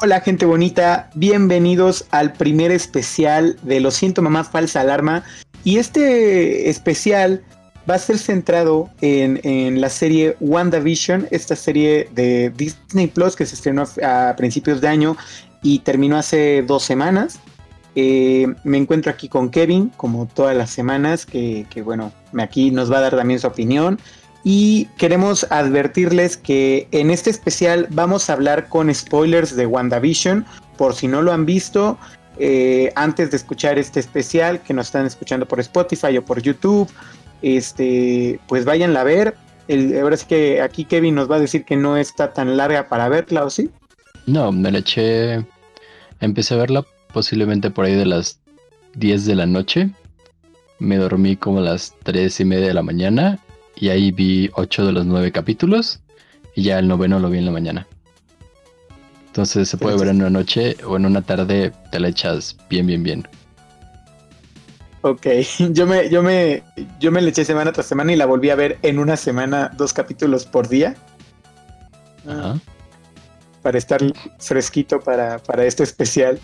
Hola gente bonita, bienvenidos al primer especial de Lo siento mamá falsa alarma. Y este especial va a ser centrado en, la serie WandaVision, esta serie de Disney Plus que se estrenó a, principios de año y terminó hace dos semanas. Eh, me encuentro aquí con Kevin, como todas las semanas, que, que bueno, aquí nos va a dar también su opinión y queremos advertirles que en este especial vamos a hablar con spoilers de WandaVision. Por si no lo han visto, eh, antes de escuchar este especial, que nos están escuchando por Spotify o por YouTube, este, pues váyanla a ver. Ahora sí que aquí Kevin nos va a decir que no está tan larga para verla, ¿o sí? No, me la eché. Empecé a verla posiblemente por ahí de las 10 de la noche. Me dormí como a las 3 y media de la mañana y ahí vi ocho de los nueve capítulos y ya el noveno lo vi en la mañana. Entonces se puede ver en una noche o en una tarde, te la echas bien, bien, bien. Ok, yo me, yo me, yo me la eché semana tras semana y la volví a ver en una semana, dos capítulos por día. Ajá. Para estar fresquito para, para este especial.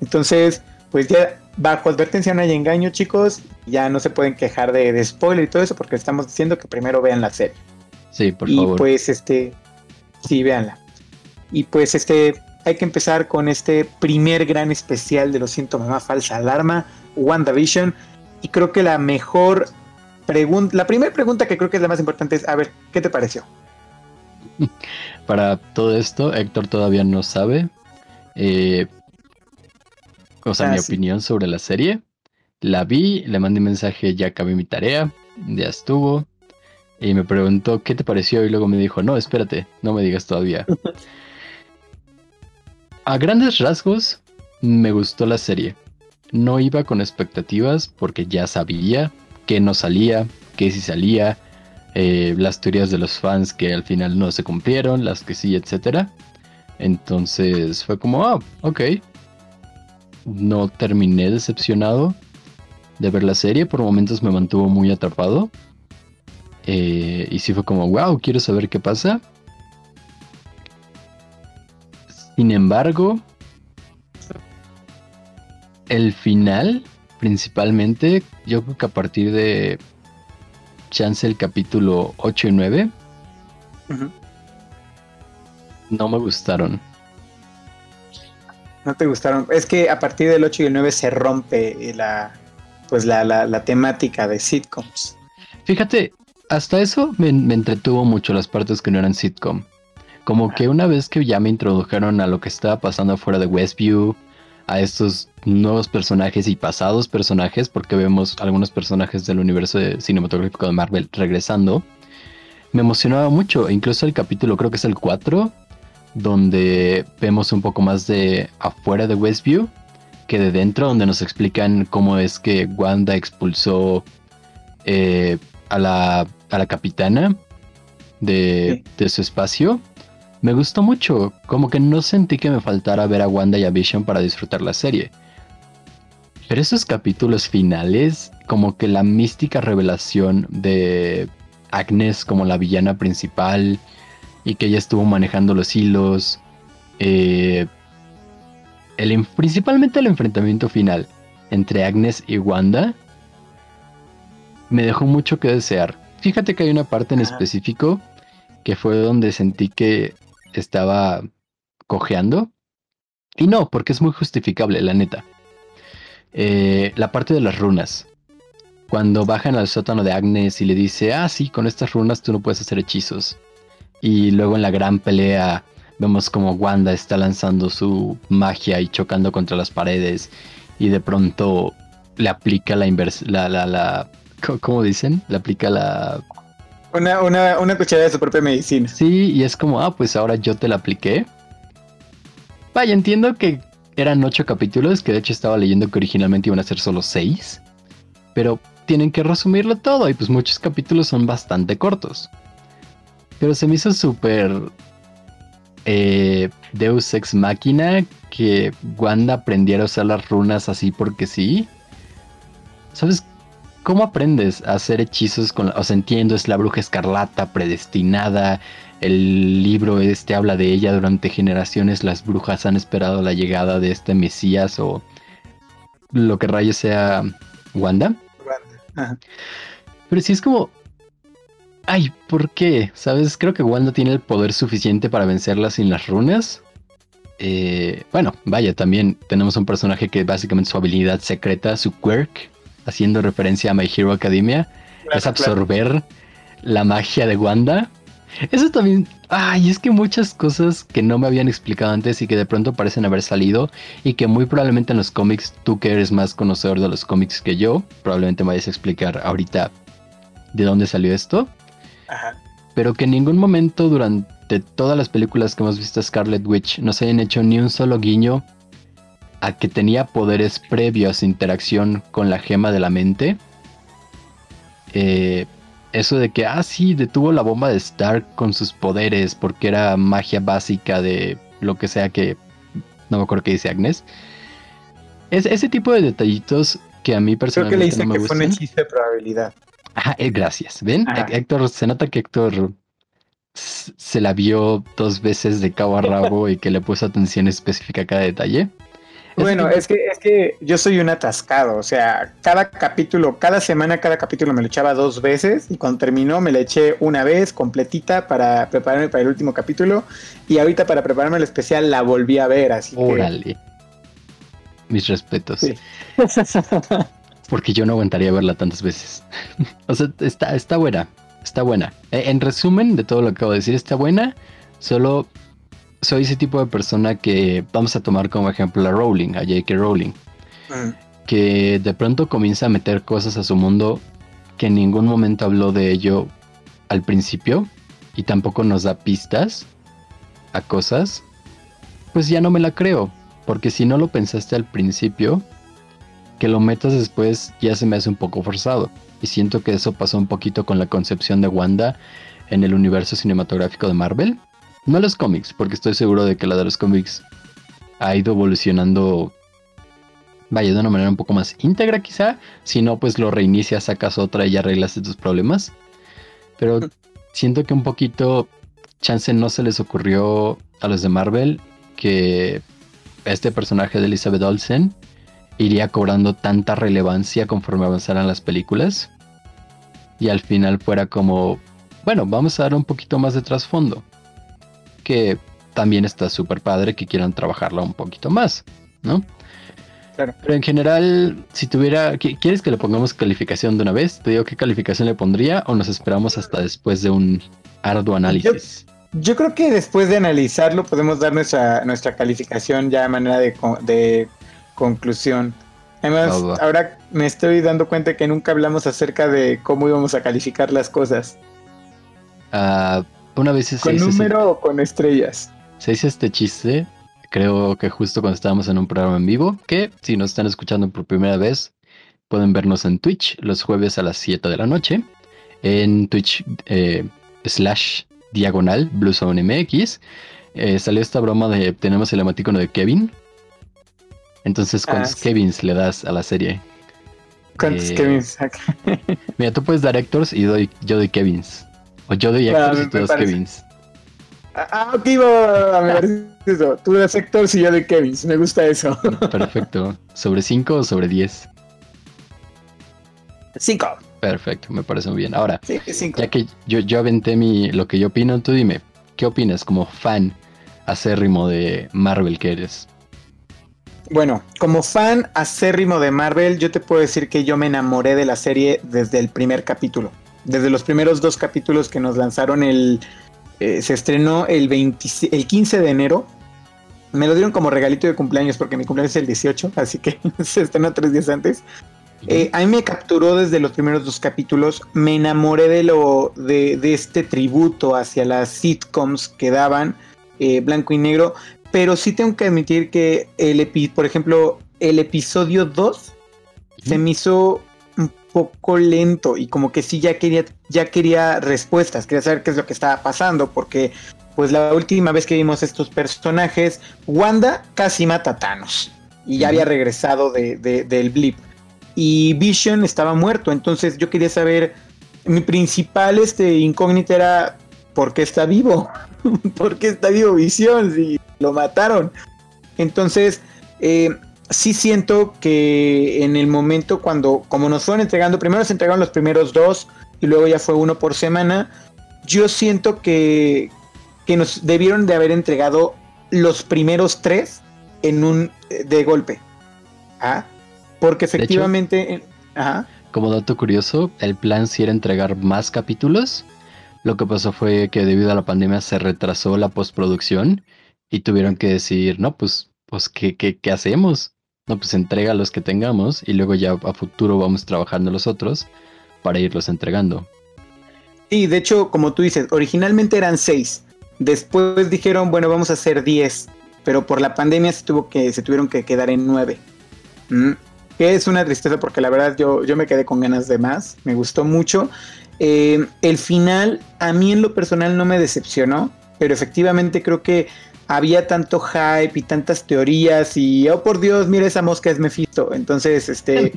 Entonces, pues ya bajo advertencia no hay engaño, chicos. Ya no se pueden quejar de, spoiler y todo eso porque estamos diciendo que primero vean la serie. Sí, por favor. Y pues este, sí, véanla. Y pues este, hay que empezar con este primer gran especial de Lo siento mamá falsa alarma, WandaVision. Y creo que la mejor pregunta, la primera pregunta que creo que es la más importante es, a ver, ¿qué te pareció? Para todo esto, Héctor todavía no sabe. Eh, o sea, mi ah, opinión sobre la serie. La vi, le mandé un mensaje, ya acabé mi tarea, ya estuvo. Y me preguntó qué te pareció y luego me dijo, no, espérate, no me digas todavía. A grandes rasgos, me gustó la serie. No iba con expectativas porque ya sabía que no salía, que sí salía, eh, las teorías de los fans que al final no se cumplieron, las que sí, etc. Entonces fue como, ah, ok, no terminé decepcionado de ver la serie. Por momentos me mantuvo muy atrapado. Eh, y sí fue como, wow, quiero saber qué pasa. Sin embargo, el final, principalmente, yo creo que a partir de chance el capítulo 8 y 9, no me gustaron. No te gustaron. Es que a partir del 8 y el 9 se rompe la, pues la, temática de sitcoms. Fíjate, hasta eso me, entretuvo mucho las partes que no eran sitcom. Como que una vez que ya me introdujeron a lo que estaba pasando afuera de Westview, a estos nuevos personajes y pasados personajes, porque vemos algunos personajes del universo cinematográfico de Marvel regresando, me emocionaba mucho. Incluso el capítulo, creo que es el 4, donde vemos un poco más de afuera de Westview que de dentro, donde nos explican cómo es que Wanda expulsó eh, a, la, a, la, capitana de, de, su espacio. Me gustó mucho, como que no sentí que me faltara ver a Wanda y a Vision para disfrutar la serie. Pero esos capítulos finales, como que la mística revelación de Agnes como la villana principal, y que ella estuvo manejando los hilos. Eh, el, principalmente el enfrentamiento final entre Agnes y Wanda me dejó mucho que desear. Fíjate que hay una parte en específico que fue donde sentí que estaba cojeando. Y no, porque es muy justificable, la neta. Eh, la parte de las runas. Cuando bajan al sótano de Agnes y le dice, ah, sí, con estas runas tú no puedes hacer hechizos. Y luego en la gran pelea vemos como Wanda está lanzando su magia y chocando contra las paredes. Y de pronto le aplica la inversión. La, la, la, ¿Cómo dicen? Le aplica la. Una, una, una cucharada de su propia medicina. Sí, y es como, ah, pues ahora yo te la apliqué. Vaya, entiendo que eran ocho capítulos, que de hecho estaba leyendo que originalmente iban a ser solo seis. Pero tienen que resumirlo todo y pues muchos capítulos son bastante cortos. Pero se me hizo súper eh, Deus Ex Máquina que Wanda aprendiera a usar las runas así porque sí. ¿Sabes? ¿cómo aprendes a hacer hechizos con, o sea, entiendo, es la bruja escarlata predestinada, el libro este habla de ella durante generaciones, las brujas han esperado la llegada de este Mesías o lo que rayo sea Wanda. Pero si es como, ay, ¿por qué? ¿Sabes? Creo que Wanda tiene el poder suficiente para vencerla sin las runas. Eh, bueno, vaya, también tenemos un personaje que básicamente su habilidad secreta, su quirk, haciendo referencia a My Hero Academia, es absorber la magia de Wanda. Eso también, ay, es que muchas cosas que no me habían explicado antes y que de pronto parecen haber salido y que muy probablemente en los cómics, tú que eres más conocedor de los cómics que yo, probablemente me vayas a explicar ahorita de dónde salió esto. Ajá. Pero que en ningún momento durante todas las películas que hemos visto Scarlet Witch nos hayan hecho ni un solo guiño a que tenía poderes previos a su interacción con la gema de la mente. Eh, eso de que, ah, sí, detuvo la bomba de Stark con sus poderes porque era magia básica de lo que sea que... No me acuerdo qué dice Agnes. Es, ese tipo de detallitos que a mí personalmente Creo que le dice que fue un hechizo de probabilidad. Ah, gracias. ¿Ven? Héctor, se nota que Héctor se la vio dos veces de cabo a rabo y que le puso atención específica a cada detalle. Bueno, es que, es que yo soy un atascado, o sea, cada capítulo, cada semana, cada capítulo me lo echaba dos veces y cuando terminó me la eché una vez completita para prepararme para el último capítulo y ahorita para prepararme el especial la volví a ver, así Órale. Mis respetos. Porque yo no aguantaría verla tantas veces. o sea, está, está buena, está buena. E, en resumen de todo lo que acabo de decir, está buena, solo soy ese tipo de persona que vamos a tomar como ejemplo a Rowling, a J.K. Rowling, mm. que de pronto comienza a meter cosas a su mundo que en ningún momento habló de ello al principio y tampoco nos da pistas a cosas, pues ya no me la creo, porque si no lo pensaste al principio, que lo metas después ya se me hace un poco forzado. Y siento que eso pasó un poquito con la concepción de Wanda en el universo cinematográfico de Marvel no los cómics, porque estoy seguro de que la de los cómics ha ido evolucionando, vaya, de una manera un poco más íntegra quizá. Si no, pues lo reinicias, sacas otra y ya arreglas tus problemas. Pero siento que un poquito chance no se les ocurrió a los de Marvel que este personaje de Elizabeth Olsen iría cobrando tanta relevancia conforme avanzaran las películas. Y al final fuera como, bueno, vamos a dar un poquito más de trasfondo que también está súper padre que quieran trabajarla un poquito más, ¿no? Claro. Pero en general, si tuviera, ¿quieres que le pongamos calificación de una vez? Te digo qué calificación le pondría o nos esperamos hasta después de un arduo análisis. Yo, creo que después de analizarlo podemos dar nuestra, nuestra calificación ya de manera de, conclusión. Además, ahora me estoy dando cuenta que nunca hablamos acerca de cómo íbamos a calificar las cosas. Ah... Una vez ¿Con número o con estrellas? Se hizo este chiste, creo que justo cuando estábamos en un programa en vivo, que si nos están escuchando por primera vez, pueden vernos en Twitch los jueves a las 7 de la noche, en Twitch eh, slash diagonal MX. Eh, salió esta broma de tenemos el emoticono de Kevin. Entonces, ¿cuántos ah, Kevins le das a la serie? ¿Cuántos eh, Kevins? mira, tú puedes dar Hectors y doy, yo doy Kevins. O yo doy Héctor y tú das Kevins. Ah, ah, ok, va, me parece eso. Tú das Héctor y yo doy Kevins. Me gusta eso. Perfecto. ¿Sobre 5 o sobre 10? 5. Perfecto, me parece muy bien. Ahora, ya que yo, yo aventé mi, lo que yo opino, tú dime, ¿qué opinas como fan acérrimo de Marvel que eres? Bueno, como fan acérrimo de Marvel, yo te puedo decir que yo me enamoré de la serie desde el primer capítulo desde los primeros dos capítulos que nos lanzaron el... Eh, se estrenó el, el 15 de enero. Me lo dieron como regalito de cumpleaños porque mi cumpleaños es el 18, así que se estrenó tres días antes. Eh, a mí me capturó desde los primeros dos capítulos. Me enamoré de lo de, este tributo hacia las sitcoms que daban eh, blanco y negro. Pero sí tengo que admitir que el por ejemplo, el episodio 2 se me hizo poco lento y como que sí ya quería, ya quería respuestas, quería saber qué es lo que estaba pasando, porque pues la última vez que vimos estos personajes, Wanda casi mata a Thanos y ya había regresado de, del blip. y Vision estaba muerto. Entonces yo quería saber, mi principal este, incógnita era, ¿por qué está vivo? ¿Por qué está vivo Vision? Si lo mataron. Entonces, eh, sí siento que en el momento cuando, como nos fueron entregando, primero se entregaron los primeros dos y luego ya fue uno por semana, yo siento que, que nos debieron de haber entregado los primeros tres en un de golpe. ¿Ah? Porque efectivamente... Como dato curioso, el plan sí era entregar más capítulos. Lo que pasó fue que debido a la pandemia se retrasó la postproducción y tuvieron que decir, no, pues, pues ¿qué, qué, hacemos? No, pues entrega los que tengamos y luego ya a futuro vamos trabajando los otros para irlos entregando. Sí, de hecho, como tú dices, originalmente eran seis. Después dijeron, bueno, vamos a hacer diez. Pero por la pandemia se, tuvo que, se tuvieron que quedar en nueve. Mm, que es una tristeza porque la verdad yo, yo me quedé con ganas de más. Me gustó mucho. Eh, el final a mí en lo personal no me decepcionó. Pero efectivamente creo que había tanto hype y tantas teorías y oh por Dios, mira esa mosca es Mephisto. Entonces, este,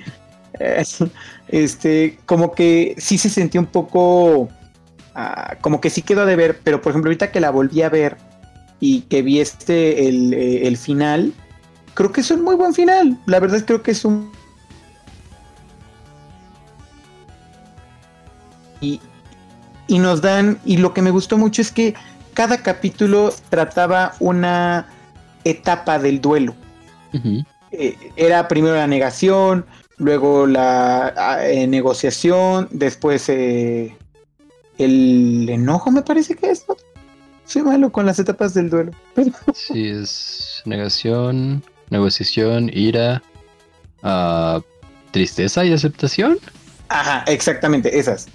este, como que sí se sentía un poco, ah, como que sí quedó de ver, pero por ejemplo ahorita que la volví a ver y que vi este, el, eh, el final, creo que es un muy buen final. La verdad creo que es un... Y, y nos dan, y lo que me gustó mucho es que cada capítulo trataba una etapa del duelo. Eh, era primero la negación, luego la eh, negociación, después eh, el enojo, me parece que es. Soy malo con las etapas del duelo. sí, es negación, negociación, ira, ah, tristeza y aceptación. Ajá, exactamente, esas.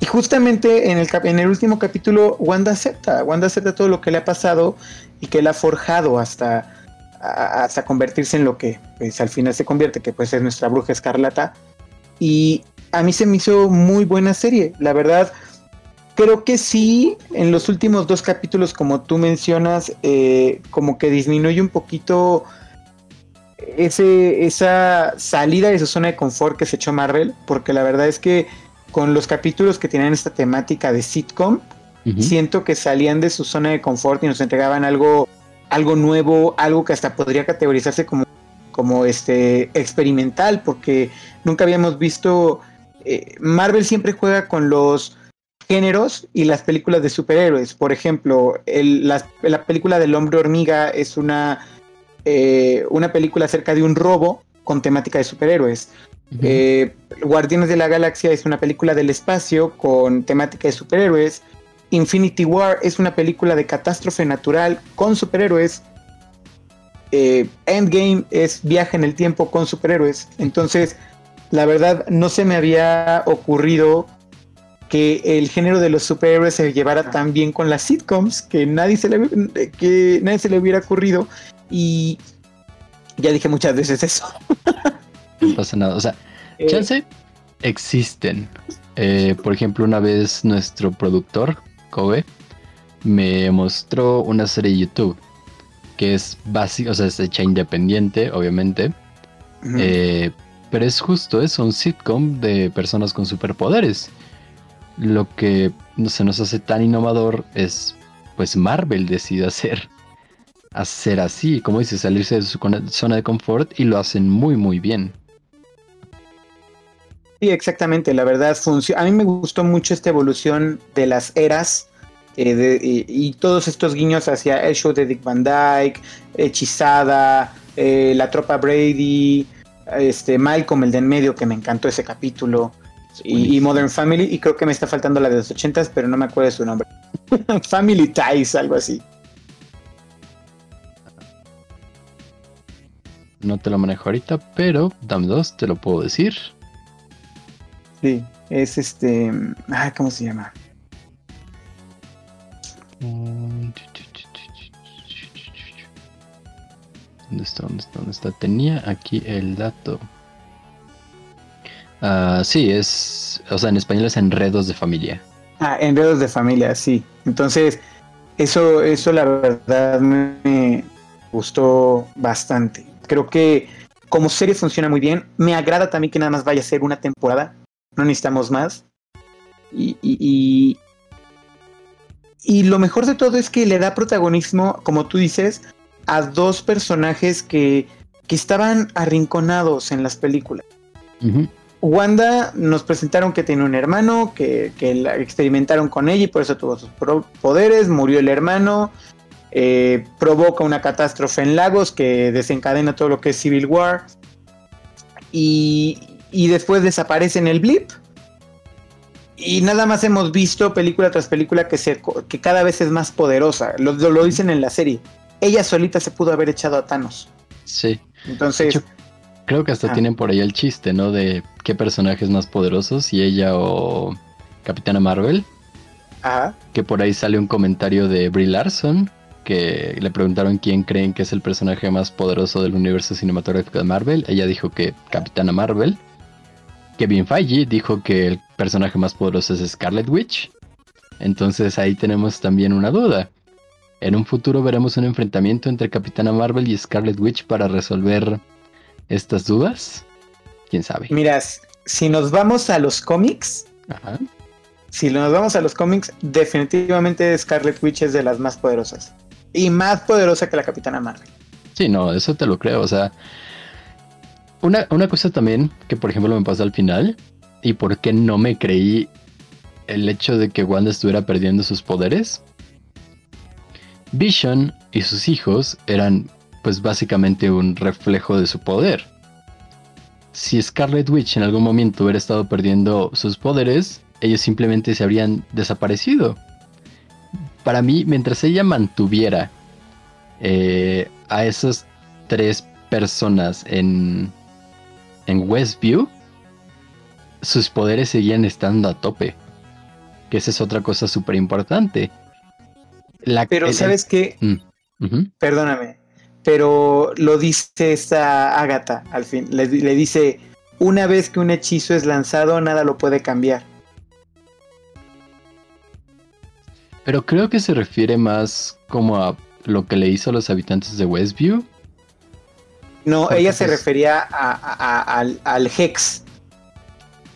Y justamente en el, en el último capítulo, Wanda acepta, Wanda acepta todo lo que le ha pasado y que le ha forjado hasta, hasta convertirse en lo que pues, al final se convierte, que pues es nuestra bruja escarlata. Y a mí se me hizo muy buena serie, la verdad. Creo que sí, en los últimos dos capítulos, como tú mencionas, eh, como que disminuye un poquito ese, esa salida de su zona de confort que se echó Marvel, porque la verdad es que con los capítulos que tenían esta temática de sitcom, siento que salían de su zona de confort y nos entregaban algo, algo nuevo, algo que hasta podría categorizarse como, como este experimental, porque nunca habíamos visto. Eh, Marvel siempre juega con los géneros y las películas de superhéroes. Por ejemplo, la, película del hombre hormiga es una, eh, una película acerca de un robo con temática de superhéroes. Eh, Guardianes de la Galaxia es una película del espacio con temática de superhéroes. Infinity War es una película de catástrofe natural con superhéroes. Eh, Endgame es viaje en el tiempo con superhéroes. Entonces, la verdad, no se me había ocurrido que el género de los superhéroes se llevara tan bien con las sitcoms que nadie se le, que nadie se le hubiera ocurrido. Y ya dije muchas veces eso. No pasa nada. O sea, eh, chance existen. Eh, por ejemplo, una vez nuestro productor, Kobe, me mostró una serie de YouTube que es básica, o sea, es hecha independiente, obviamente. Eh, pero es justo eso, un sitcom de personas con superpoderes. Lo que no se nos hace tan innovador es, pues Marvel decide hacer, hacer así, como dice, salirse de su zona de confort y lo hacen muy, muy bien. Sí, exactamente, la verdad. A mí me gustó mucho esta evolución de las eras eh, y, todos estos guiños hacia el show de Dick Van Dyke, Hechizada, eh, la tropa Brady, este Malcolm, el de en medio, que me encantó ese capítulo, y, Modern Family, y creo que me está faltando la de los ochentas, pero no me acuerdo de su nombre. Family Ties, algo así. No te lo manejo ahorita, pero dame dos, te lo puedo decir. Sí, es este. Ah, ¿cómo se llama? ¿Dónde está? ¿Dónde está? ¿Dónde está? Tenía aquí el dato. Ah, sí, es. O sea, en español es enredos de familia. Ah, enredos de familia, sí. Entonces, eso, eso la verdad me gustó bastante. Creo que como serie funciona muy bien. Me agrada también que nada más vaya a ser una temporada. No necesitamos más. Y, y, y, lo mejor de todo es que le da protagonismo, como tú dices, a dos personajes que, que estaban arrinconados en las películas. Wanda nos presentaron que tiene un hermano, que, que la experimentaron con ella y por eso tuvo sus poderes, murió el hermano, eh, provoca una catástrofe en Lagos que desencadena todo lo que es Civil War y, y después desaparece en el blip. Y nada más hemos visto película tras película que, se, que cada vez es más poderosa. Lo, lo, dicen en la serie. Ella solita se pudo haber echado a Thanos. Sí. Entonces, Creo que hasta ah. tienen por ahí el chiste, ¿no? De qué personajes más poderosos, si ella o Capitana Marvel. Ajá. Que por ahí sale un comentario de Brie Larson, que le preguntaron quién creen que es el personaje más poderoso del universo cinematográfico de Marvel. Ella dijo que Capitana Marvel. Kevin Feige dijo que el personaje más poderoso es Scarlet Witch. Entonces ahí tenemos también una duda. En un futuro veremos un enfrentamiento entre Capitana Marvel y Scarlet Witch para resolver estas dudas? ¿Quién sabe? Mira, si nos vamos a los cómics, si nos vamos a los cómics, definitivamente Scarlet Witch es de las más poderosas. Y más poderosa que la Capitana Marvel. Sí, no, eso te lo creo. O sea, una, una cosa también que, por ejemplo, me pasó al final, y por qué no me creí el hecho de que Wanda estuviera perdiendo sus poderes. Vision y sus hijos eran pues básicamente un reflejo de su poder. Si Scarlet Witch en algún momento hubiera estado perdiendo sus poderes, ellos simplemente se habrían desaparecido. Para mí, mientras ella mantuviera eh, a esas tres personas en, en Westview, sus poderes seguían estando a tope. Que esa es otra cosa súper importante. Pero sabes qué, mm, perdóname, pero lo dice esta Agatha al fin. Le, dice, una vez que un hechizo es lanzado, nada lo puede cambiar. Pero creo que se refiere más como a lo que le hizo a los habitantes de Westview. No, ella se refería al, Hex.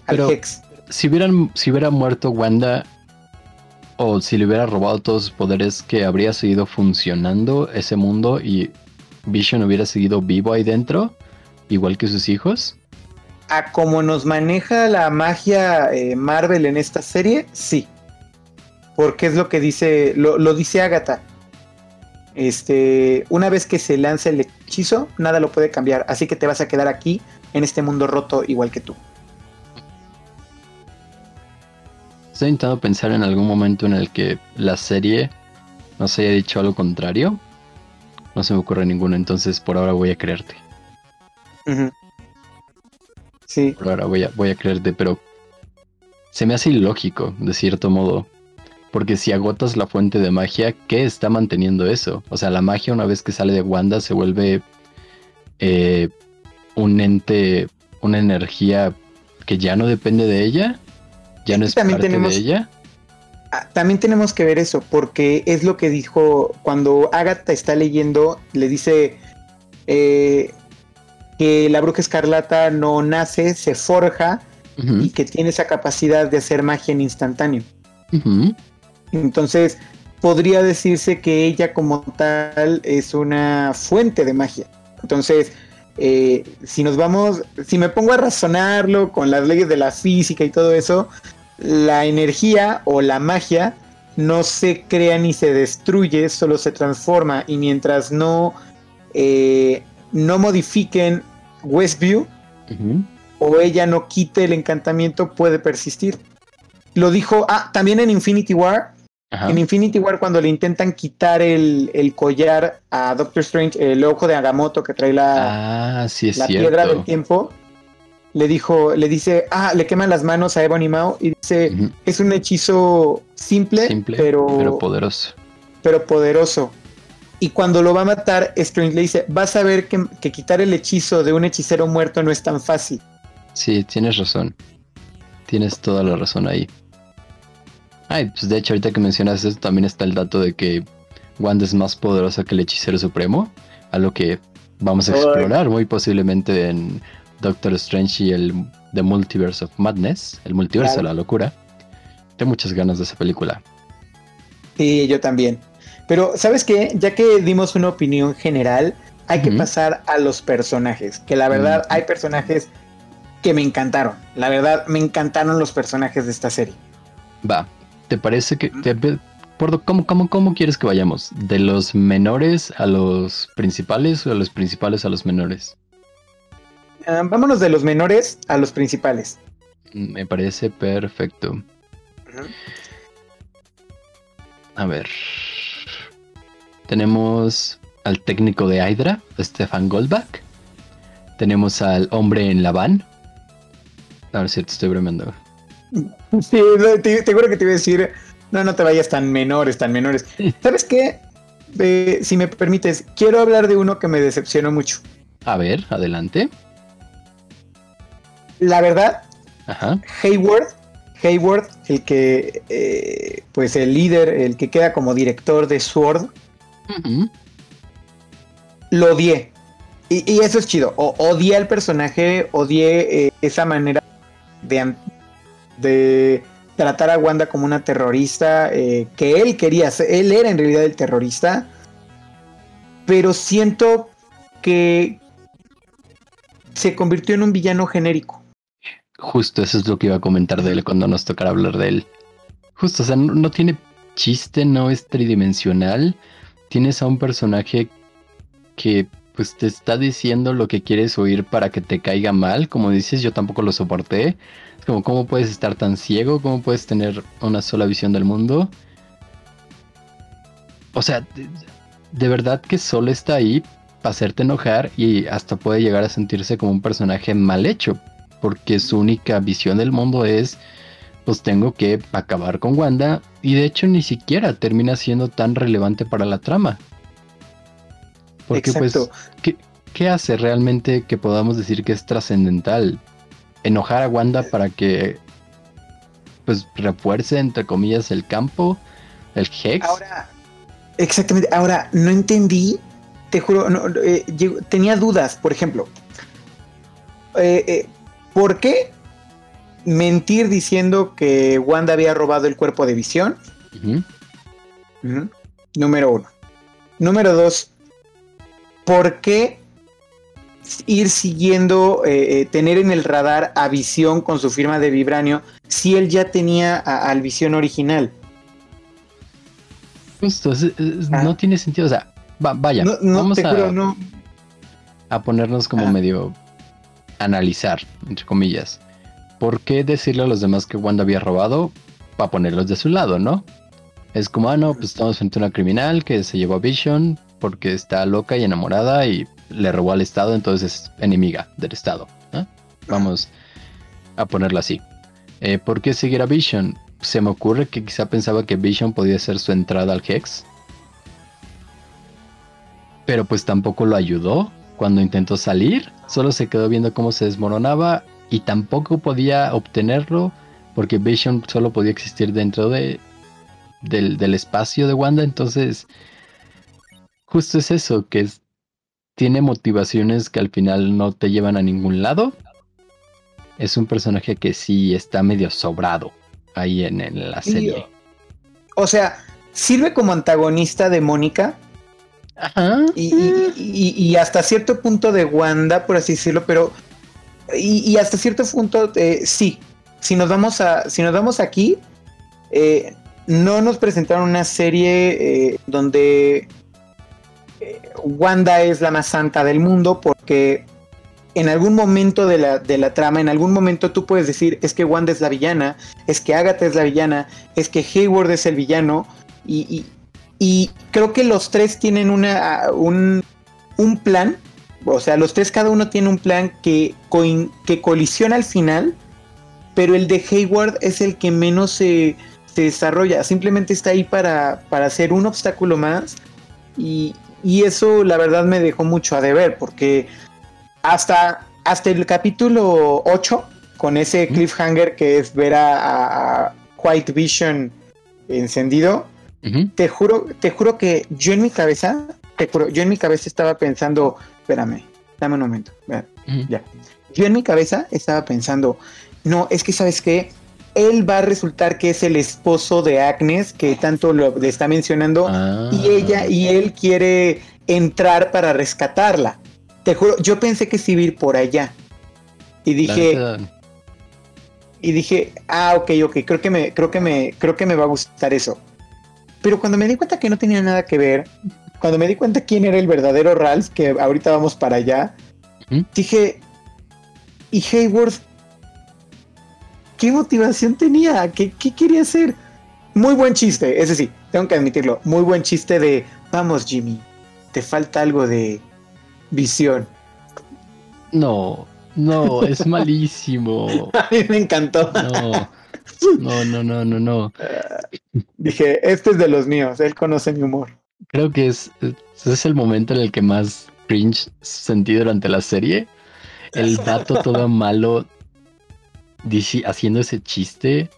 Al Hex. Si, hubieran, si hubiera muerto Wanda o si le hubiera robado todos sus poderes, que habría seguido funcionando ese mundo y Vision hubiera seguido vivo ahí dentro, igual que sus hijos? A como nos maneja la magia eh, Marvel en esta serie, sí. Porque es lo que dice, lo, dice Agatha. Este, una vez que se lanza el hechizo, nada lo puede cambiar. Así que te vas a quedar aquí, en este mundo roto, igual que tú. Estoy intentando pensar en algún momento en el que la serie nos haya dicho algo contrario. No se me ocurre ninguno, entonces por ahora voy a creerte. Sí. Por ahora voy a, voy a creerte, pero se me hace ilógico, de cierto modo. Porque si agotas la fuente de magia, ¿qué está manteniendo eso? O sea, la magia una vez que sale de Wanda se vuelve eh, un ente, una energía que ya no depende de ella, ya no es parte de ella. Ah, también tenemos que ver eso, porque es lo que dijo cuando Agatha está leyendo, le dice eh, que la bruja escarlata no nace, se forja y que tiene esa capacidad de hacer magia en instantáneo. Entonces, podría decirse que ella como tal es una fuente de magia. Entonces, eh, si nos vamos, si me pongo a razonarlo con las leyes de la física y todo eso, la energía o la magia no se crea ni se destruye, solo se transforma y mientras no, eh, no modifiquen Westview o ella no quite el encantamiento puede persistir. Lo dijo, ah, también en Infinity War. En Infinity War cuando le intentan quitar el, collar a Doctor Strange, el ojo de Agamotto que trae la, ah, la piedra del tiempo le dijo, le dice, ah, le queman las manos a Ebony Mao y dice, es un hechizo simple, pero, pero poderoso. Pero poderoso. Y cuando lo va a matar, Strange le dice, vas a ver que, quitar el hechizo de un hechicero muerto no es tan fácil. Sí, tienes razón. Tienes toda la razón ahí. Ay, pues de hecho ahorita que mencionas eso también está el dato de que Wanda es más poderosa que el hechicero supremo, a lo que vamos a explorar muy posiblemente en Doctor Strange y el The Multiverse of Madness, el multiverso de la locura. Tengo muchas ganas de esa película. Sí, yo también. Pero, ¿sabes qué? Ya que dimos una opinión general, hay que pasar a los personajes. Que la verdad, hay personajes que me encantaron. La verdad, me encantaron los personajes de esta serie. Va, ¿te parece que... ¿cómo, cómo, cómo quieres que vayamos? ¿De los menores a los principales o de los principales a los menores? Ah, vámonos de los menores a los principales. Me parece perfecto. A ver. Tenemos al técnico de Hydra, Stefan Goldbach. Tenemos al hombre en la van. A ver si te estoy bromeando. Sí, te, te, juro que te iba a decir, no, no te vayas tan menores, tan menores. ¿Sabes qué? si me permites, quiero hablar de uno que me decepcionó mucho. A ver, adelante. La verdad, Hayward, Hayward, el que, eh, pues el líder, el que queda como director de Sword, lo odié. Y, eso es chido. O, odié al personaje, odié eh, esa manera de, de, tratar a Wanda como una terrorista, eh, que él quería, él era en realidad el terrorista, pero siento que se convirtió en un villano genérico. Justo eso es lo que iba a comentar de él cuando nos tocara hablar de él. Justo, o sea, no, tiene chiste, no es tridimensional. Tienes a un personaje que pues te está diciendo lo que quieres oír para que te caiga mal. Como dices, yo tampoco lo soporté. Es como, ¿cómo puedes estar tan ciego? ¿Cómo puedes tener una sola visión del mundo? O sea, de, de verdad que solo está ahí para hacerte enojar y hasta puede llegar a sentirse como un personaje mal hecho porque su única visión del mundo es, pues tengo que acabar con Wanda y de hecho ni siquiera termina siendo tan relevante para la trama. Porque pues, ¿qué, hace realmente que podamos decir que es trascendental? Enojar a Wanda para que pues refuerce entre comillas el campo, el Hex. Ahora, exactamente, ahora no entendí, te juro, eh, tenía dudas, por ejemplo. Eh, eh, ¿Por qué mentir diciendo que Wanda había robado el cuerpo de visión? Número uno. Número dos, ¿por qué ir siguiendo, eh, eh, tener en el radar a Visión con su firma de Vibranio si él ya tenía al Visión original? Justo, ah. no tiene sentido. O sea, vaya, vamos a, a ponernos como medio analizar, entre comillas. ¿Por qué decirle a los demás que Wanda había robado? Para ponerlos de su lado, ¿no? Es como, ah, no, pues estamos frente a una criminal que se llevó a Vision porque está loca y enamorada y le robó al Estado, entonces es enemiga del Estado. Vamos a ponerlo así. Eh, ¿Por qué seguir a Vision? Se me ocurre que quizá pensaba que Vision podía ser su entrada al Hex. Pero pues tampoco lo ayudó cuando intentó salir, solo se quedó viendo cómo se desmoronaba y tampoco podía obtenerlo porque Vision solo podía existir dentro de, del, espacio de Wanda. Entonces, justo es eso, que tiene motivaciones que al final no te llevan a ningún lado. Es un personaje que sí está medio sobrado ahí en, en la serie. O sea, sirve como antagonista de Mónica, y, hasta cierto punto de Wanda, por así decirlo, pero. Y, hasta cierto punto, eh, sí. Si nos vamos a. Si nos vamos aquí. Eh, no nos presentaron una serie eh, donde Wanda es la más santa del mundo. Porque en algún momento de la, de la trama, en algún momento tú puedes decir, es que Wanda es la villana, es que Agatha es la villana, es que Hayward es el villano. y, y creo que los tres tienen una, un, plan, o sea, los tres cada uno tiene un plan que, que colisiona al final, pero el de Hayward es el que menos se, desarrolla, simplemente está ahí para, para hacer un obstáculo más y, eso la verdad me dejó mucho a deber, porque hasta, hasta el capítulo 8, con ese cliffhanger que es ver a White Vision encendido, te juro, te juro que yo en mi cabeza te juro, yo en mi cabeza estaba pensando, espérame, dame un momento, ya. Yo en mi cabeza estaba pensando, no, es que sabes qué, él va a resultar que es el esposo de Agnes, que tanto lo le está mencionando, y Ah. ella y él quiere entrar para rescatarla. Te juro, yo pensé que iba a ir por allá. Y dije, y dije, ah, ok, ok, creo que me, creo que me, creo que me va a gustar eso. Pero cuando me di cuenta que no tenía nada que ver, cuando me di cuenta quién era el verdadero Ralph, que ahorita vamos para allá, dije, ¿y Hayward? ¿Qué motivación tenía? ¿Qué, qué quería hacer? Muy buen chiste, ese sí, tengo que admitirlo. Muy buen chiste de, vamos Jimmy, te falta algo de visión. No, no, es malísimo. A mí me encantó. No, no, no, no, no, no. Dije, este es de los míos, él conoce mi humor. Creo que es, es el momento en el que más cringe sentí durante la serie. El dato todo malo haciendo ese chiste.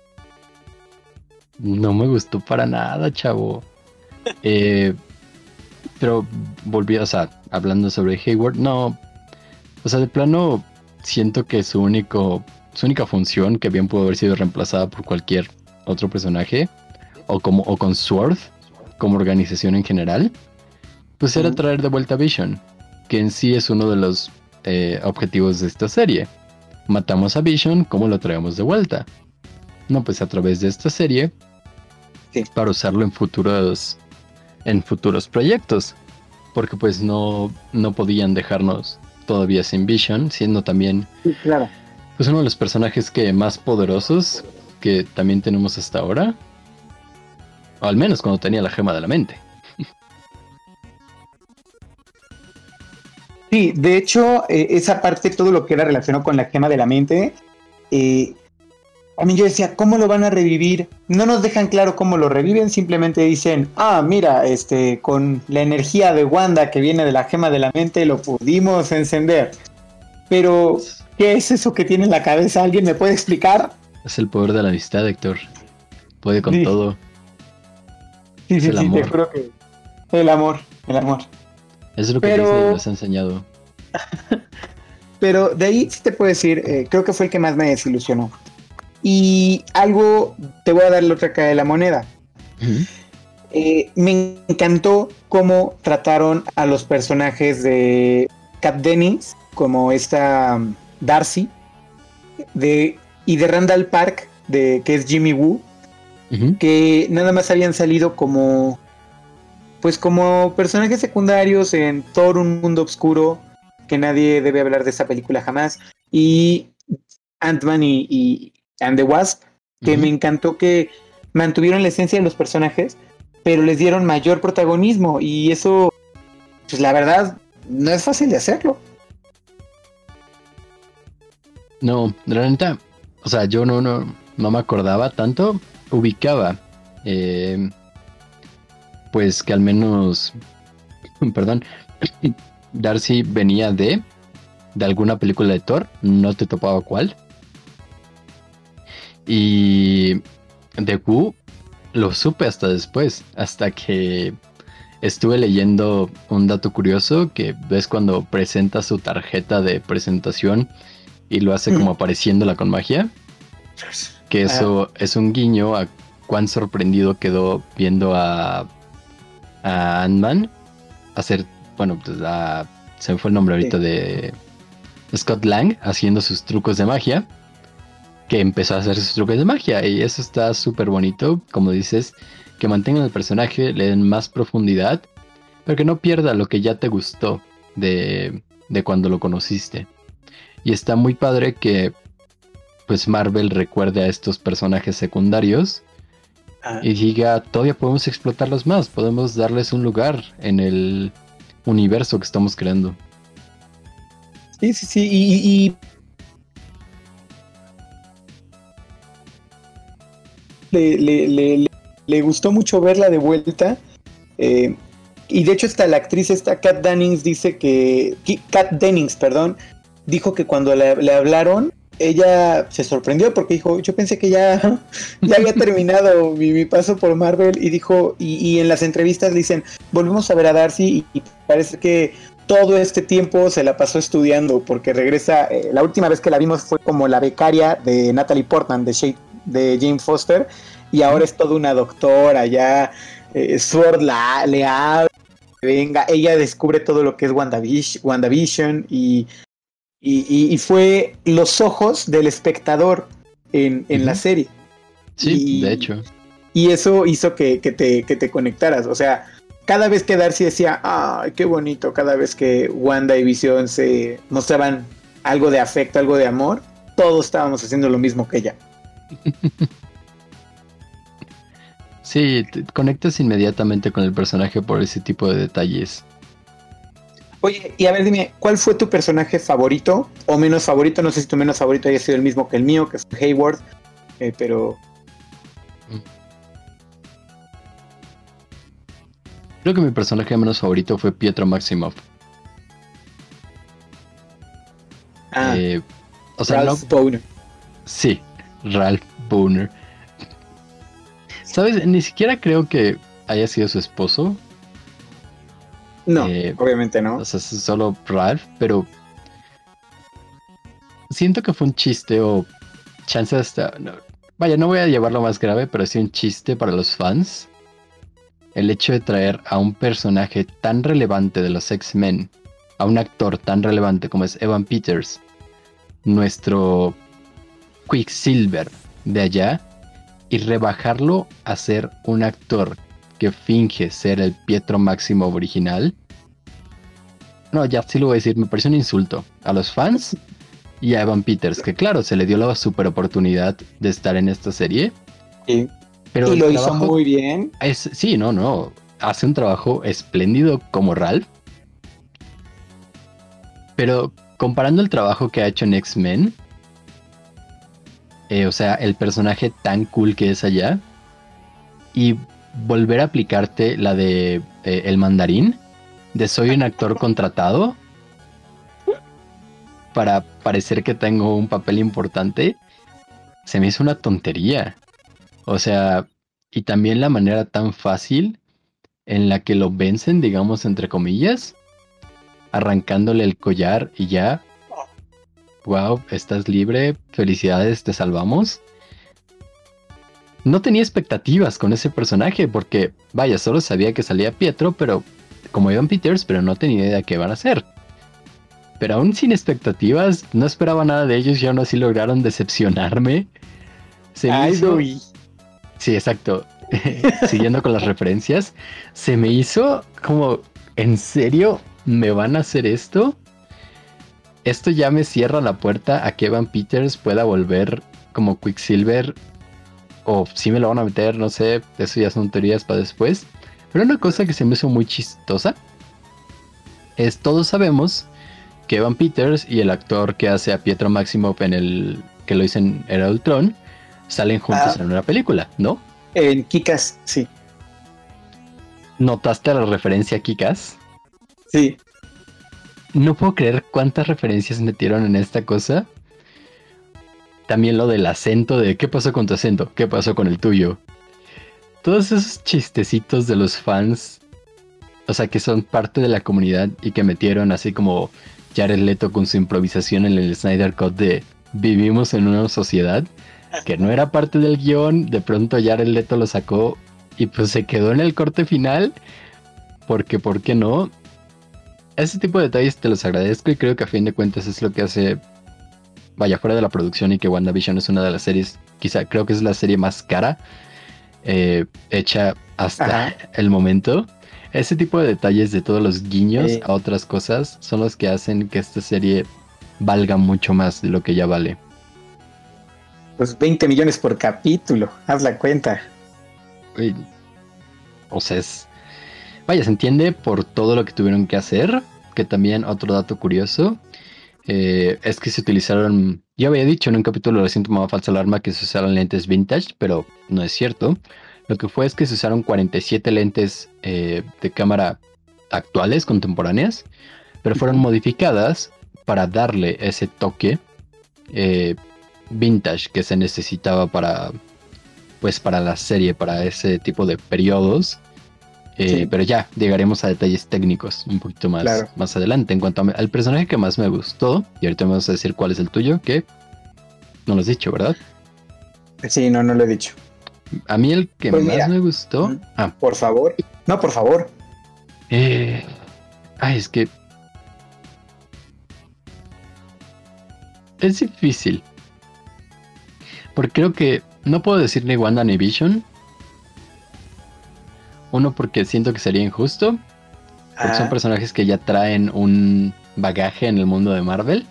No me gustó para nada, chavo. Eh, pero volví, o sea, hablando sobre Hayward, no. O sea, de plano, siento que su único. Su única función, que bien pudo haber sido reemplazada por cualquier otro personaje, o como, o con Sword, como organización en general, pues era traer de vuelta a Vision, que en sí es uno de los eh, objetivos de esta serie. Matamos a Vision, ¿cómo lo traemos de vuelta? No, pues a través de esta serie, Sí. para usarlo en futuros, en futuros proyectos, porque pues no, no podían dejarnos todavía sin Vision, siendo también Sí, claro. pues uno de los personajes que más poderosos que también tenemos hasta ahora. O al menos cuando tenía la gema de la mente. Sí, de hecho, eh, esa parte, todo lo que era relacionado con la gema de la mente, eh, a mí yo decía, ¿cómo lo van a revivir? No nos dejan claro cómo lo reviven, simplemente dicen, ah, mira, este, con la energía de Wanda que viene de la gema de la mente, lo pudimos encender. Pero, ¿qué es eso que tiene en la cabeza? ¿Alguien me puede explicar? Es el poder de la amistad, Héctor. Puede con Sí. todo. Sí, sí, sí, te juro que el amor, el amor. Es lo que Pero- nos ha enseñado. Pero de ahí sí te puedo decir, eh, creo que fue el que más me desilusionó. Y algo, te voy a dar la otra cara de la moneda. Eh, me encantó cómo trataron a los personajes de Kat Dennings, como esta um, Darcy, de, y de Randall Park, de, que es Jimmy Woo, que nada más habían salido como, pues como personajes secundarios en Thor, un mundo oscuro, que nadie debe hablar de esa película jamás, y Ant-Man y, y and the Wasp, que me encantó que mantuvieron la esencia de los personajes, pero les dieron mayor protagonismo y eso, pues la verdad, no es fácil de hacerlo. No, la neta, o sea, yo no, no, no me acordaba tanto, ubicaba, eh, pues que al menos, perdón, Darcy venía de, de alguna película de Thor, no te topaba cuál, y de Wu lo supe hasta después, hasta que estuve leyendo un dato curioso que ves cuando presenta su tarjeta de presentación y lo hace como Mm. apareciéndola con magia. Que eso es un guiño a cuán sorprendido quedó viendo a, a Ant-Man hacer, bueno, pues a- se me fue el nombre ahorita Sí. de Scott Lang haciendo sus trucos de magia. Que empezó a hacer sus trucos de magia y eso está súper bonito, como dices, que mantengan al personaje, le den más profundidad, pero que no pierda lo que ya te gustó de, de cuando lo conociste. Y está muy padre que pues Marvel recuerde a estos personajes secundarios Y diga, todavía podemos explotarlos más, podemos darles un lugar en el universo que estamos creando. Sí, sí, sí, y, Le, le- le- le- gustó mucho verla de vuelta. eh, y de hecho, hasta la actriz esta, Kat Dennings, dice que. Kat Dennings, perdón, dijo que cuando le, le hablaron, ella se sorprendió porque dijo, yo pensé que ya, ya había terminado mi, paso por Marvel y dijo, y, en las entrevistas dicen, volvemos a ver a Darcy y, parece que todo este tiempo se la pasó estudiando porque regresa, eh, la última vez que la vimos fue como la becaria de Natalie Portman, de, de Jane Foster, y ahora es toda una doctora, ya eh, Sword la, le habla, venga, ella descubre todo lo que es WandaVision y y, fue los ojos del espectador en, la serie. Sí, de hecho. Y eso hizo que, te, que te conectaras. O sea, cada vez que Darcy decía, ay, qué bonito, cada vez que Wanda y Vision se mostraban algo de afecto, algo de amor, todos estábamos haciendo lo mismo que ella. Sí, te conectas inmediatamente con el personaje por ese tipo de detalles. Oye, y a ver, dime, ¿cuál fue tu personaje favorito o menos favorito? No sé si tu menos favorito haya sido el mismo que el mío, que es Hayward, eh, pero... Creo que mi personaje menos favorito fue Pietro Maximoff. Ah, eh, o sea, Ralph Boner. Sí, Ralph Boner. ¿Sabes? Ni siquiera creo que haya sido su esposo. No, eh, obviamente no. O sea, es solo Ralph, pero siento que fue un chiste o chance hasta... vaya, no voy a llevarlo más grave, pero sí un chiste para los fans. El hecho de traer a un personaje tan relevante de los X-Men, a un actor tan relevante como es Evan Peters, nuestro Quicksilver de allá, y rebajarlo a ser un actor que finge ser el Pietro Máximo original. No, ya sí lo voy a decir, me parece un insulto a los fans y a Evan Peters, que claro, se le dio la super oportunidad de estar en esta serie. Sí. Pero y lo hizo muy bien. Es, sí, no, no. Hace un trabajo espléndido como Ralph. Pero comparando el trabajo que ha hecho en X-Men, eh, o sea, el personaje tan cool que es allá, y volver a aplicarte la de eh, El Mandarín, de soy un actor contratado para parecer que tengo un papel importante, se me hizo una tontería. O sea, y también la manera tan fácil en la que lo vencen, digamos, entre comillas, arrancándole el collar y ya. Wow, estás libre, felicidades, te salvamos no tenía expectativas con ese personaje porque, vaya, solo sabía que salía Pietro, pero como Ivan Peters, pero no tenía idea de qué van a hacer. Pero aún sin expectativas, no esperaba nada de ellos y aún así lograron decepcionarme. Se me hizo... Sí, exacto. Siguiendo con las referencias, se me hizo como, ¿en serio me van a hacer esto? Esto ya me cierra la puerta a que Evan Peters pueda volver como Quicksilver o si me lo van a meter, no sé, eso ya son teorías para después. Pero una cosa que se me hizo muy chistosa es todos sabemos que Evan Peters y el actor que hace a Pietro Maximoff en el que lo hizo en Era Ultron salen juntos ah. en una película, ¿no? En Kikas, sí. ¿Notaste la referencia a Kikas? Sí. No puedo creer cuántas referencias metieron en esta cosa. También lo del acento de qué pasó con tu acento, qué pasó con el tuyo. Todos esos chistecitos de los fans, o sea, que son parte de la comunidad y que metieron así como Jared Leto con su improvisación en el Snyder Cut de vivimos en una sociedad que no era parte del guion, de pronto Jared Leto lo sacó y pues se quedó en el corte final, porque ¿por qué no? Ese tipo de detalles te los agradezco y creo que a fin de cuentas es lo que hace vaya, fuera de la producción y que WandaVision es una de las series, quizá creo que es la serie más cara eh, hecha hasta el momento. Ese tipo de detalles de todos los guiños a otras cosas son los que hacen que esta serie valga mucho más de lo que ya vale. Pues 20 millones por capítulo, haz la cuenta. O sea, es... Vaya, se entiende por todo lo que tuvieron que hacer, que también otro dato curioso, eh, es que se utilizaron, yo había dicho en un capítulo reciente tomaba falsa alarma que se usaron lentes vintage, pero no es cierto. Lo que fue es que se usaron 47 lentes eh, de cámara actuales, contemporáneas, pero fueron modificadas para darle ese toque, eh, vintage que se necesitaba para pues para la serie, para ese tipo de periodos. Eh, pero ya llegaremos a detalles técnicos un poquito más, más adelante. En cuanto al personaje que más me gustó, y ahorita me vamos a decir cuál es el tuyo, que no lo has dicho, ¿verdad? Sí, no, no lo he dicho. A mí el que pues más me gustó. Ah. Por favor. No, por favor. Eh, ay, es que. Es difícil. Porque creo que no puedo decir ni Wanda ni Vision. Uno, porque siento que sería injusto. Porque son ah. personajes que ya traen un bagaje en el mundo de Marvel.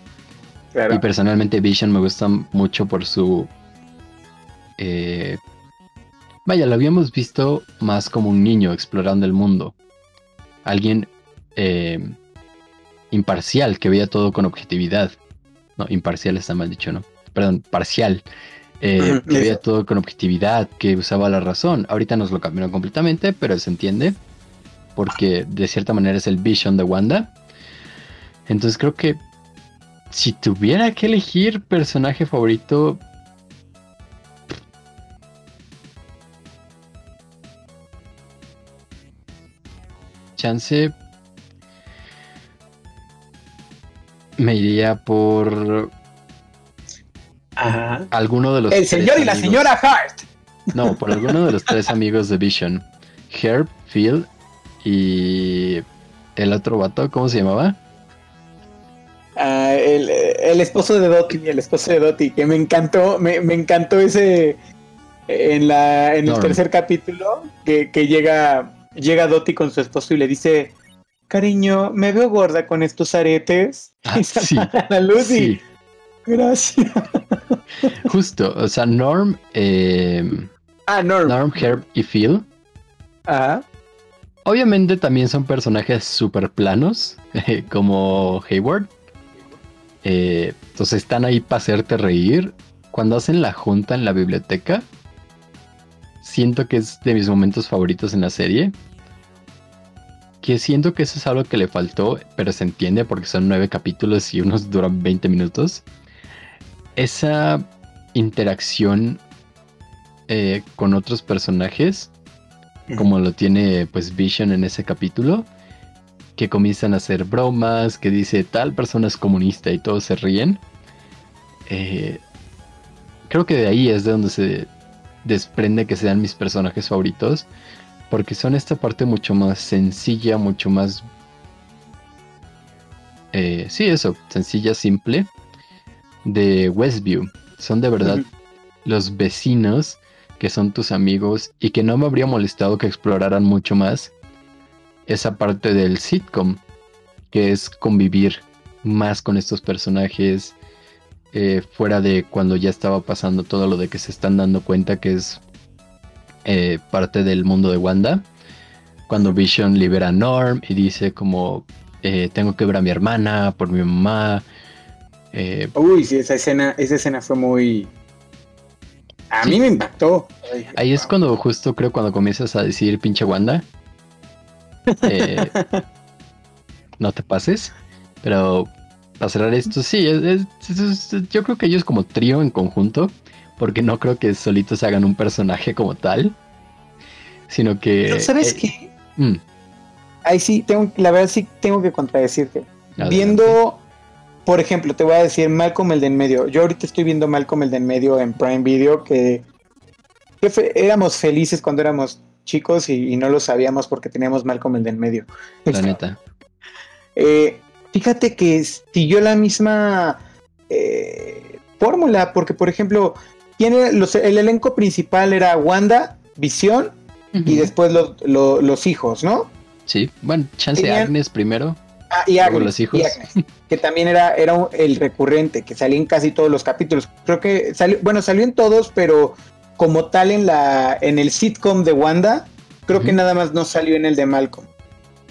Y personalmente Vision me gusta mucho por su... Eh, vaya, lo habíamos visto más como un niño explorando el mundo. Alguien eh, imparcial, que veía todo con objetividad. No, imparcial está mal dicho, ¿no? Perdón, parcial. Eh, que veía todo con objetividad, que usaba la razón. Ahorita nos lo cambiaron completamente, pero se entiende. Porque de cierta manera es el Vision de Wanda. Entonces creo que si tuviera que elegir personaje favorito. Chance. Me iría por. Ajá. Alguno de los. El señor y la señora Hart. No, por alguno de los tres amigos de Vision. Herb, Phil y. El otro vato, ¿cómo se llamaba? Ah, el, esposo de Dottie, el esposo de Dottie, que me encantó, me, encantó ese en la en el tercer capítulo que, llega llega Dottie con su esposo y le dice cariño me veo gorda con estos aretes ah, y sí, la luz y gracias justo o sea Norm eh, ah Norm Norm Herb y Phil ah obviamente también son personajes súper planos como Hayward eh, entonces están ahí para hacerte reír. Cuando hacen la junta en la biblioteca, siento que es de mis momentos favoritos en la serie. Que siento que eso es algo que le faltó, pero se entiende porque son nueve capítulos y unos duran 20 minutos. Esa interacción eh, con otros personajes, como lo tiene pues Vision en ese capítulo, que comienzan a hacer bromas, que dice tal persona es comunista y todos se ríen. Eh, creo que de ahí es de donde se desprende que sean mis personajes favoritos, porque son esta parte mucho más sencilla, mucho más... Eh, sí, eso, sencilla, simple, de Westview. Son de verdad los vecinos que son tus amigos y que no me habría molestado que exploraran mucho más esa parte del sitcom, que es convivir más con estos personajes, eh, fuera de cuando ya estaba pasando todo lo de que se están dando cuenta que es eh, parte del mundo de Wanda. Cuando Vision libera a Norm y dice como eh, tengo que ver a mi hermana por mi mamá. Uy, sí, esa escena, esa escena fue muy... A mí me impactó. Ahí es cuando justo creo cuando comienzas a decir pinche Wanda. Eh, no te pases. Pero para cerrar esto, sí, yo creo que ellos como trío en conjunto, porque no creo que solitos hagan un personaje como tal, sino que... ¿Sabes eh, qué? Mm. Ahí sí, tengo, la verdad sí tengo que contradecirte. Viendo, por ejemplo, te voy a decir Malcolm el de en medio. Yo ahorita estoy viendo Malcolm el de en medio en Prime Video, que, éramos felices cuando éramos chicos y, no lo sabíamos porque teníamos Malcolm el de en medio. La neta. Eh, fíjate que siguió la misma eh, fórmula, porque por ejemplo, tiene el elenco principal era Wanda, Visión y después los hijos, ¿no? Sí, bueno, chance Agnes primero. Ah, y Agnes, los hijos. que también era, era el recurrente, que salía en casi todos los capítulos. Creo que salió, bueno, salió en todos, pero como tal en la en el sitcom de Wanda, creo que nada más no salió en el de Malcolm.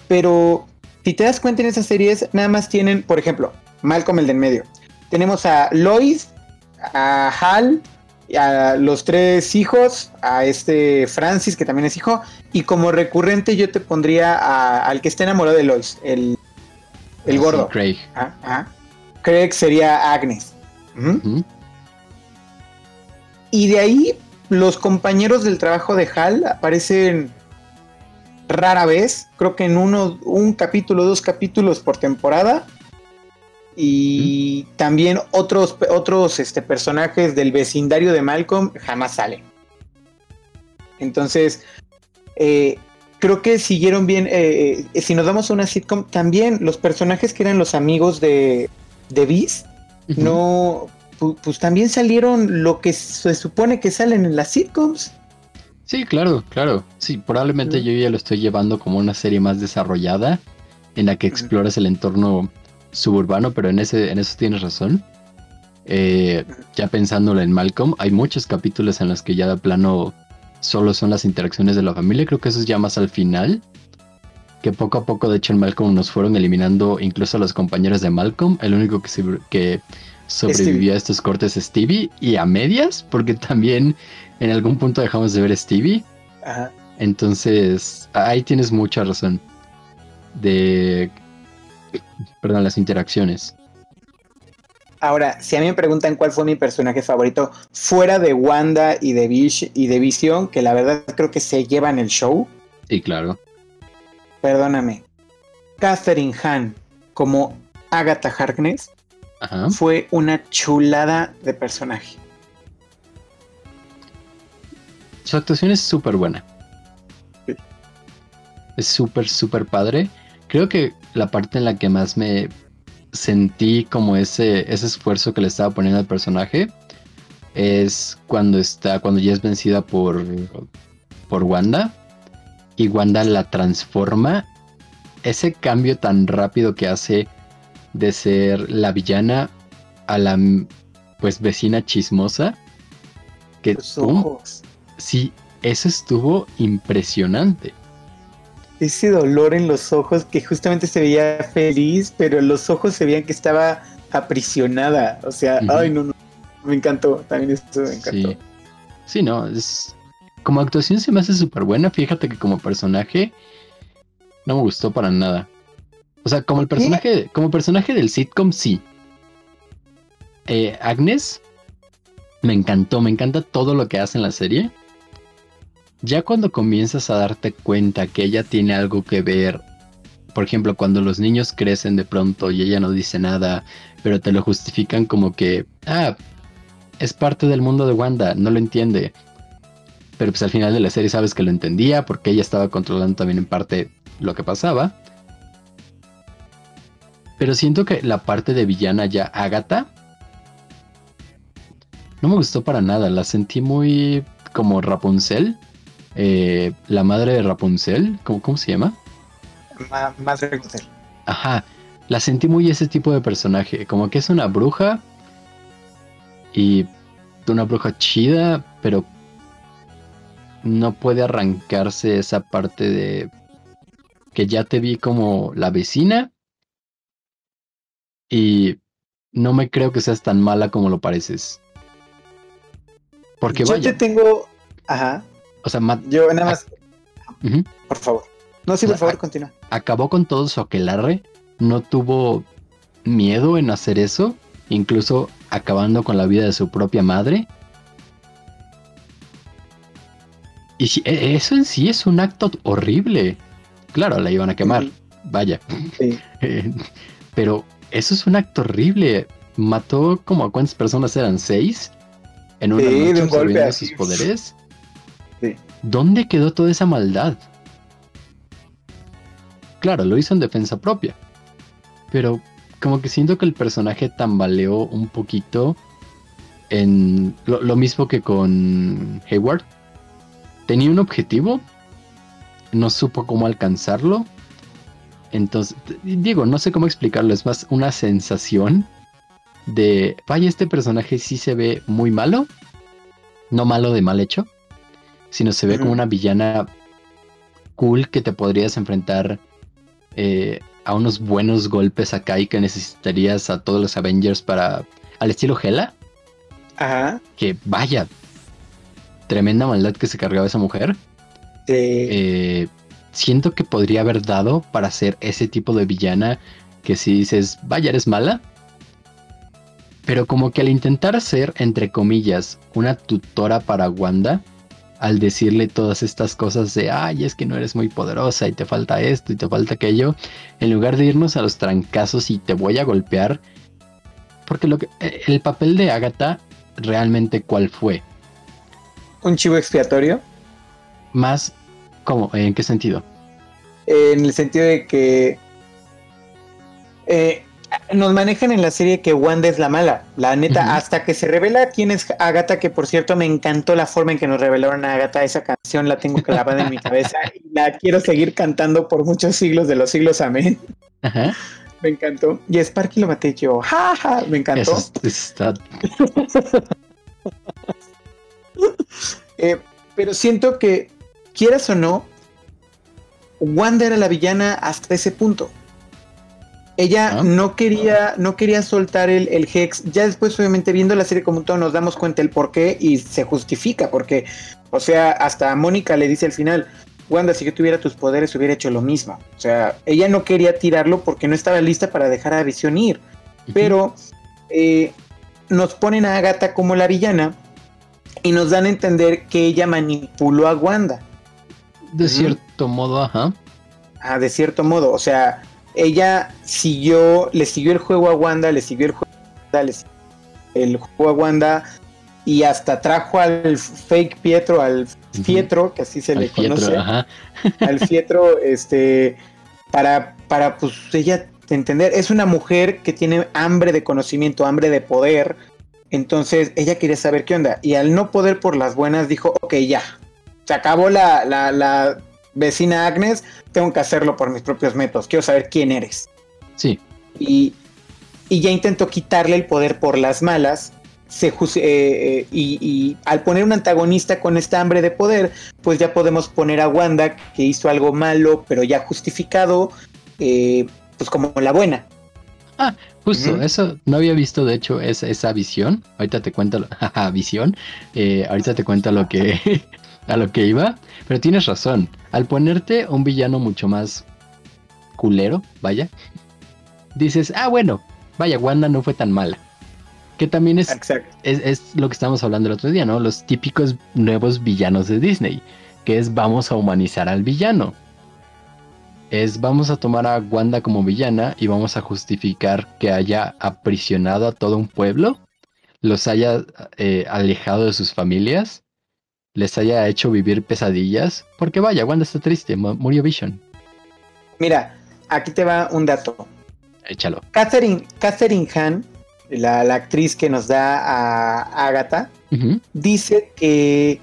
Pero si te das cuenta en esas series, nada más tienen, por ejemplo, Malcolm el de en medio. Tenemos a Lois, a Hal, a los tres hijos, a este Francis, que también es hijo, y como recurrente yo te pondría al que está enamorado de Lois, el, el ah, gordo. Craig. Craig sería Agnes. y de ahí los compañeros del trabajo de Hal aparecen rara vez, creo que en uno, un capítulo, dos capítulos por temporada. Y también otros, otros este, personajes del vecindario de Malcolm jamás salen. Entonces, eh, creo que siguieron bien. Eh, eh, si nos damos a una sitcom, también los personajes que eran los amigos de, de Beast, no. Pues, también salieron lo que se supone que salen en las sitcoms. Sí, claro, claro. Sí, probablemente yo ya lo estoy llevando como una serie más desarrollada en la que exploras el entorno suburbano, pero en ese, en eso tienes razón. Eh, ya pensándolo en Malcolm, hay muchos capítulos en los que ya de plano solo son las interacciones de la familia. Creo que eso es ya más al final. Que poco a poco, de hecho, en Malcolm nos fueron eliminando incluso a los compañeros de Malcolm. El único que, que sobrevivió a estos cortes es Stevie y a medias, porque también en algún punto dejamos de ver a Stevie. Ajá. Entonces, ahí tienes mucha razón. De. Perdón, las interacciones. Ahora, si a mí me preguntan cuál fue mi personaje favorito, fuera de Wanda y de, Vish y de Vision, que la verdad creo que se llevan el show. Sí, claro. Perdóname. Catherine Hahn como Agatha Harkness fue una chulada de personaje. Su actuación es súper buena. Es súper, súper padre. Creo que la parte en la que más me sentí como ese, ese esfuerzo que le estaba poniendo al personaje es cuando está, cuando ya es vencida por, por Wanda y Wanda la transforma. Ese cambio tan rápido que hace de ser la villana a la pues vecina chismosa. Que ojos. Sí, eso estuvo impresionante. Ese dolor en los ojos que justamente se veía feliz, pero los ojos se veían que estaba aprisionada. O sea, ay, no, no. Me encantó. También esto me encantó. Sí. sí, no, es. Como actuación se me hace súper buena. Fíjate que como personaje no me gustó para nada. O sea, como el personaje, como personaje del sitcom, sí. Eh, Agnes me encantó, me encanta todo lo que hace en la serie. Ya cuando comienzas a darte cuenta que ella tiene algo que ver, por ejemplo, cuando los niños crecen de pronto y ella no dice nada, pero te lo justifican como que, ah, es parte del mundo de Wanda, no lo entiende. Pero pues al final de la serie sabes que lo entendía porque ella estaba controlando también en parte lo que pasaba. Pero siento que la parte de villana ya Agatha no me gustó para nada. La sentí muy como Rapunzel. Eh, la madre de Rapunzel, ¿cómo, cómo se llama? madre de Rapunzel. Ajá, la sentí muy ese tipo de personaje, como que es una bruja y una bruja chida, pero no puede arrancarse esa parte de que ya te vi como la vecina y no me creo que seas tan mala como lo pareces. Porque Yo te tengo. Ajá. O sea, Yo nada más. Por favor. No, sí, por favor, continúa. Acabó con todo su aquelarre. No tuvo miedo en hacer eso. Incluso acabando con la vida de su propia madre. Y si, e, eso en sí es un acto horrible. Claro, la iban a quemar. Vaya. Sí. Pero eso es un acto horrible. Mató como a cuántas personas eran, seis en una sí, noche de sus poderes. ¿Dónde quedó toda esa maldad? Claro, lo hizo en defensa propia. Pero como que siento que el personaje tambaleó un poquito en lo, mismo que con Hayward. Tenía un objetivo, no supo cómo alcanzarlo. Entonces, digo, no sé cómo explicarlo, es más una sensación de, vaya, este personaje sí se ve muy malo, no malo de mal hecho, sino se ve como una villana cool que te podrías enfrentar eh, a unos buenos golpes acá y que necesitarías a todos los Avengers para, al estilo Hela. Ajá. Que vaya, tremenda maldad que se cargaba esa mujer. Sí. Eh, siento que podría haber dado para ser ese tipo de villana que si dices, vaya, eres mala, Pero como que al intentar ser, entre comillas, una tutora para Wanda, al decirle todas estas cosas de, ay, es que no eres muy poderosa y te falta esto y te falta aquello, en lugar de irnos a los trancazos y te voy a golpear, porque lo que, eh, el papel de Agatha realmente cuál fue? ¿Un chivo expiatorio? Más, ¿cómo? ¿En qué sentido? En el sentido de que eh, nos manejan en la serie que Wanda es la mala, la neta, hasta que se revela quién es Agatha, que por cierto me encantó la forma en que nos revelaron a Agatha, esa canción la tengo clavada en mi cabeza y la quiero seguir cantando por muchos siglos de los siglos, amén. Me encantó. Y Sparky lo maté yo, jaja, me encantó. Eh, pero siento que, quieras o no, Wanda era la villana hasta ese punto. Ella ah. no quería, no quería soltar el, el, Hex. Ya después, obviamente, viendo la serie como un todo, nos damos cuenta el por qué y se justifica. Porque, o sea, hasta Mónica le dice al final: Wanda, si yo tuviera tus poderes, hubiera hecho lo mismo. O sea, ella no quería tirarlo porque no estaba lista para dejar a Visión ir. Pero eh, nos ponen a Agatha como la villana y nos dan a entender que ella manipuló a Wanda. De cierto modo, ajá. Ah, de cierto modo. O sea, ella siguió, le siguió el juego a Wanda, le siguió el juego a Wanda, el juego a Wanda y hasta trajo al fake Pietro, al Pietro, que así se le conoce, al Pietro, este, para, para pues ella entender, es una mujer que tiene hambre de conocimiento, hambre de poder, entonces ella quería saber qué onda, y al no poder por las buenas dijo, ok, ya, se acabó la, la, la vecina Agnes, tengo que hacerlo por mis propios métodos, quiero saber quién eres. Sí. Y, y ya intentó quitarle el poder por las malas. Se, eh, eh, y, al poner un antagonista con esta hambre de poder, pues ya podemos poner a Wanda, que hizo algo malo, pero ya justificado, eh, pues como la buena. Ah, justo, eso no había visto de hecho esa, esa visión. Ahorita te cuento, visión. ahorita te cuento lo que, a lo que iba. Pero tienes razón. Al ponerte un villano mucho más culero, vaya, dices, ah, bueno, vaya, Wanda no fue tan mala. Que también es, es, lo que estamos hablando el otro día, ¿no? Los típicos nuevos villanos de Disney. Que es vamos a humanizar al villano. Es vamos a tomar a Wanda como villana y vamos a justificar que haya aprisionado a todo un pueblo, los haya eh, alejado de sus familias les haya hecho vivir pesadillas. Porque vaya, Wanda está triste, murió Vision. Mira, aquí te va un dato. Échalo. Catherine, Catherine Hahn, la, actriz que nos da a Agatha, dice que,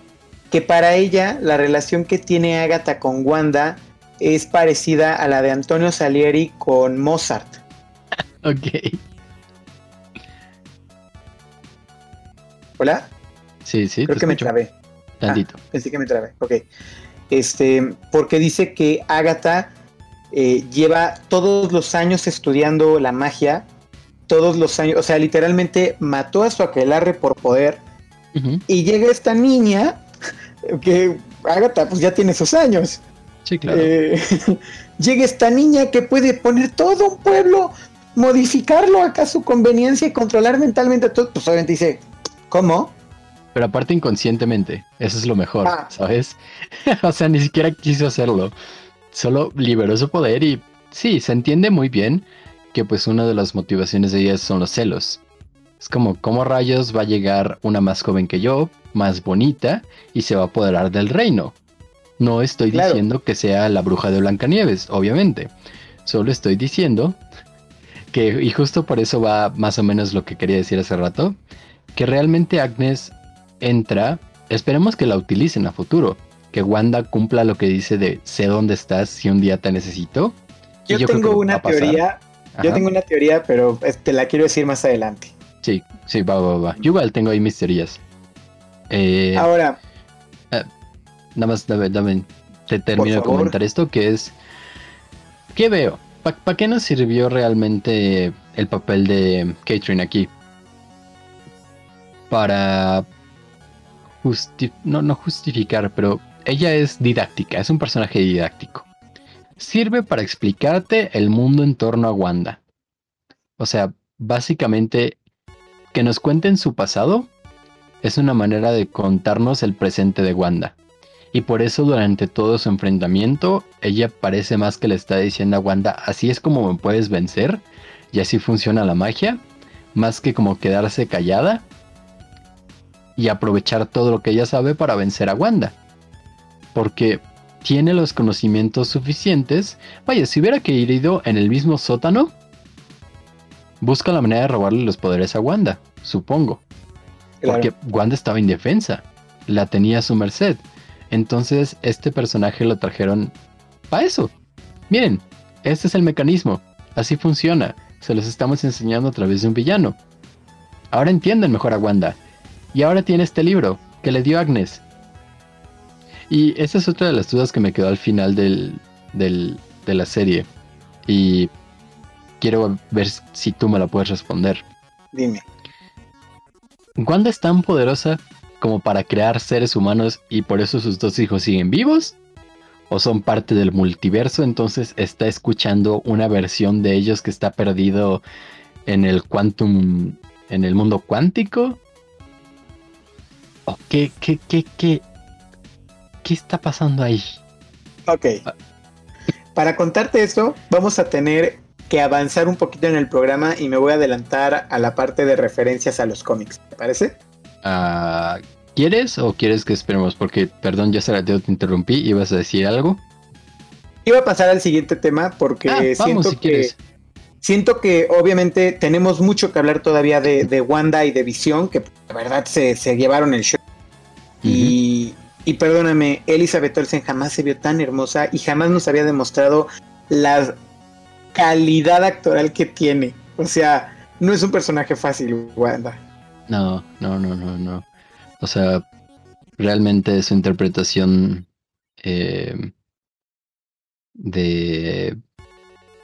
que para ella la relación que tiene Agatha con Wanda es parecida a la de Antonio Salieri con Mozart. ok. ¿Hola? Sí, sí. Creo que me trabé. Ah, pensé que me trabé. Ok. Este, porque dice que Agatha eh, lleva todos los años estudiando la magia. Todos los años, o sea, literalmente mató a su aquelarre por poder. Y llega esta niña, que Agatha pues ya tiene sus años. Sí, claro. Eh, llega esta niña que puede poner todo un pueblo, modificarlo acá a su conveniencia y controlar mentalmente todo. Pues obviamente dice, ¿cómo? Pero aparte inconscientemente, eso es lo mejor, ah. ¿sabes? o sea, ni siquiera quiso hacerlo. Solo liberó su poder y sí, se entiende muy bien que pues una de las motivaciones de ella son los celos. Es como, ¿cómo rayos va a llegar una más joven que yo, más bonita, y se va a apoderar del reino? No estoy diciendo que sea la bruja de Blancanieves, obviamente. Solo estoy diciendo que, y justo por eso va más o menos lo que quería decir hace rato, que realmente Agnes entra, esperemos que la utilicen a futuro. Que Wanda cumpla lo que dice de sé dónde estás si un día te necesito. Yo, tengo una teoría, yo tengo una teoría, pero te la quiero decir más adelante. Sí, sí, va, va, va. Yo igual tengo ahí mis teorías. Eh, Ahora. Eh, nada más, dame, te termino de comentar esto, que es... ¿Qué veo? ¿Para qué nos sirvió realmente el papel de Catherine aquí? Para no, no justificar, pero ella es didáctica, es un personaje didáctico. Sirve para explicarte el mundo en torno a Wanda. O sea, básicamente que nos cuenten su pasado es una manera de contarnos el presente de Wanda. Y por eso durante todo su enfrentamiento, ella parece más que le está diciendo a Wanda, así es como me puedes vencer, y así funciona la magia, más que como quedarse callada y aprovechar todo lo que ella sabe para vencer a Wanda. Porque tiene los conocimientos suficientes. Vaya, si hubiera querido en el mismo sótano, busca la manera de robarle los poderes a Wanda, supongo. Porque Wanda estaba indefensa, la tenía a su merced. Entonces, este personaje lo trajeron para eso. Miren, este es el mecanismo. Así funciona. Se los estamos enseñando a través de un villano. Ahora entienden mejor a Wanda. Y ahora tiene este libro que le dio Agnes. Y esa es otra de las dudas que me quedó al final del, del, de la serie. Y quiero ver si tú me la puedes responder. Dime. ¿Wanda es tan poderosa como para crear seres humanos y por eso sus dos hijos siguen vivos? ¿O son parte del multiverso? Entonces está escuchando una versión de ellos que está perdido en el quantum, en el mundo cuántico. ¿O qué, qué, qué, qué, qué está pasando ahí? Ok. Para contarte esto, vamos a tener que avanzar un poquito en el programa y me voy a adelantar a la parte de referencias a los cómics. ¿Te parece? Ah, ¿Quieres o quieres que esperemos? Porque, perdón, ya se la te interrumpí. ¿Ibas a decir algo? Iba a pasar al siguiente tema porque ah, siento que. Siento que obviamente tenemos mucho que hablar todavía de, Wanda y de Visión, que la verdad se, llevaron el show. y, y, perdóname, Elizabeth Olsen jamás se vio tan hermosa y jamás nos había demostrado la calidad actoral que tiene. O sea, no es un personaje fácil, Wanda. No, no, no, no, no. O sea, realmente su interpretación eh, de,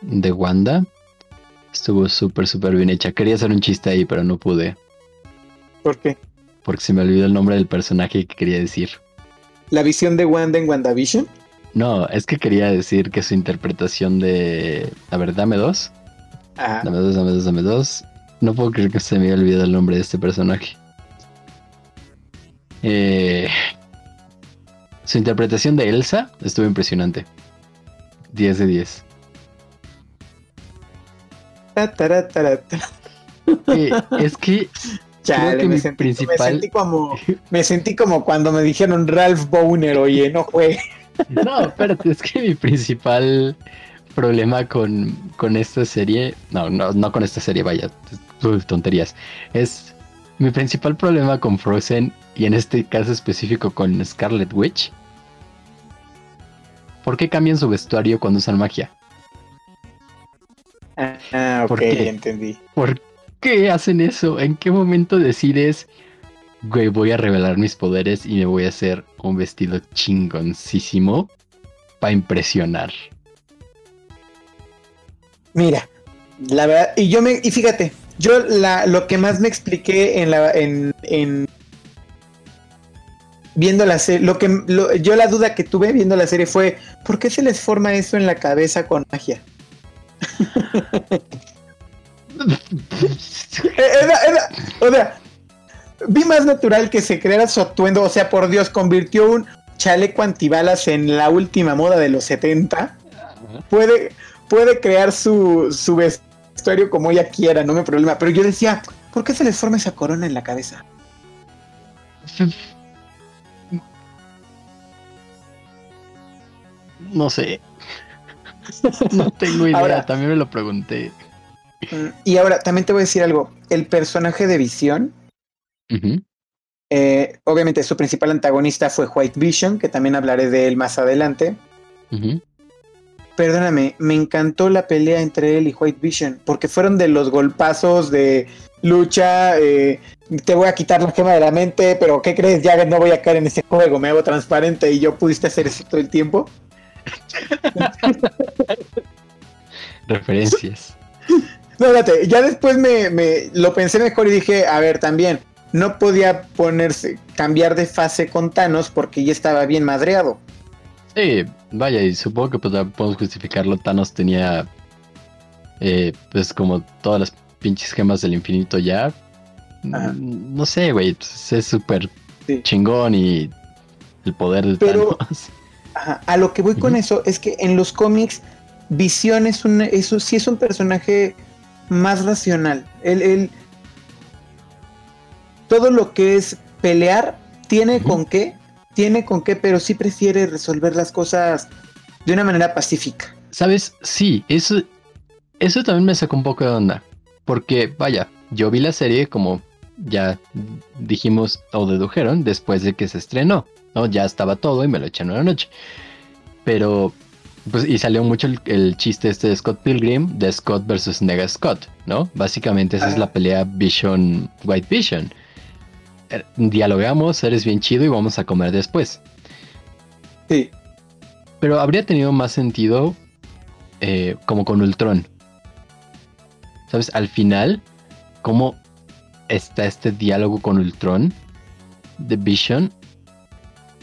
de Wanda estuvo súper, súper bien hecha. Quería hacer un chiste ahí, pero no pude. ¿Por qué? Porque se me olvidó el nombre del personaje que quería decir. ¿La visión de Wanda en WandaVision? No, es que quería decir que su interpretación de... A ver, dame dos. Dame dos, dame dos, dame dos. No puedo creer que se me haya olvidado el nombre de este personaje. Eh, su interpretación de Elsa estuvo impresionante. 10 de 10. Eh, es que me, sentí, como me sentí como cuando me dijeron Ralph Boner, oye, no fue. No, espérate, es que mi principal problema con, con esta serie, no, no, no con esta serie, vaya, tonterías, es mi principal problema con Frozen y en este caso específico con Scarlet Witch. ¿Por qué cambian su vestuario cuando usan magia? Ah, ok, entendí. ¿Por qué hacen eso? ¿En qué momento decides, güey, voy a revelar mis poderes y me voy a hacer un vestido chingoncísimo para impresionar? Mira, la verdad, y yo me, y fíjate, yo la, lo que más me expliqué en la, en, en viendo la serie, lo que yo la duda que tuve viendo la serie fue, ¿por qué se les forma eso en la cabeza con magia? O sea, vi más natural que se creara su atuendo, o sea, por Dios, convirtió un chaleco antibalas en la última moda de los 70. Puede, puede crear su, su vestuario como ella quiera, no me problema. Pero yo decía, ¿por qué se les forma esa corona en la cabeza? No sé. No tengo idea, también me lo pregunté. Y ahora, también te voy a decir algo. El personaje de Visión, eh, obviamente su principal antagonista fue White Vision, que también hablaré de él más adelante. Perdóname, me encantó la pelea entre él y White Vision, porque fueron de los golpazos de lucha, eh, te voy a quitar la gema de la mente, pero ¿qué crees? Ya no voy a caer en ese juego, me hago transparente y yo pudiste hacer eso todo el tiempo. Referencias. No, espérate, ya después me, me, lo pensé mejor y dije, a ver, también, no podía ponerse, cambiar de fase con Thanos porque ya estaba bien madreado. Sí, vaya, y supongo que pues, podemos justificarlo. Thanos tenía, eh, pues como todas las pinches gemas del infinito ya. no sé, güey, pues, es súper chingón y el poder de Pero, a lo que voy con eso es que en los cómics Visión es un, eso sí es un personaje más racional. Él, todo lo que es pelear tiene con qué, tiene con qué, pero sí prefiere resolver las cosas de una manera pacífica. Sabes, sí, eso, eso también me sacó un poco de onda, porque vaya, yo vi la serie como ya dijimos o dedujeron después de que se estrenó, ¿no? Ya estaba todo y me lo eché en una noche. Pero, pues, y salió mucho el, chiste este de Scott Pilgrim, de Scott versus Nega Scott, ¿no? Básicamente esa es la pelea Vision, White Vision. Er, dialogamos, eres bien chido y vamos a comer después. Sí. Pero habría tenido más sentido eh, como con Ultron. ¿Sabes? Al final, cómo está este diálogo con Ultron de Vision,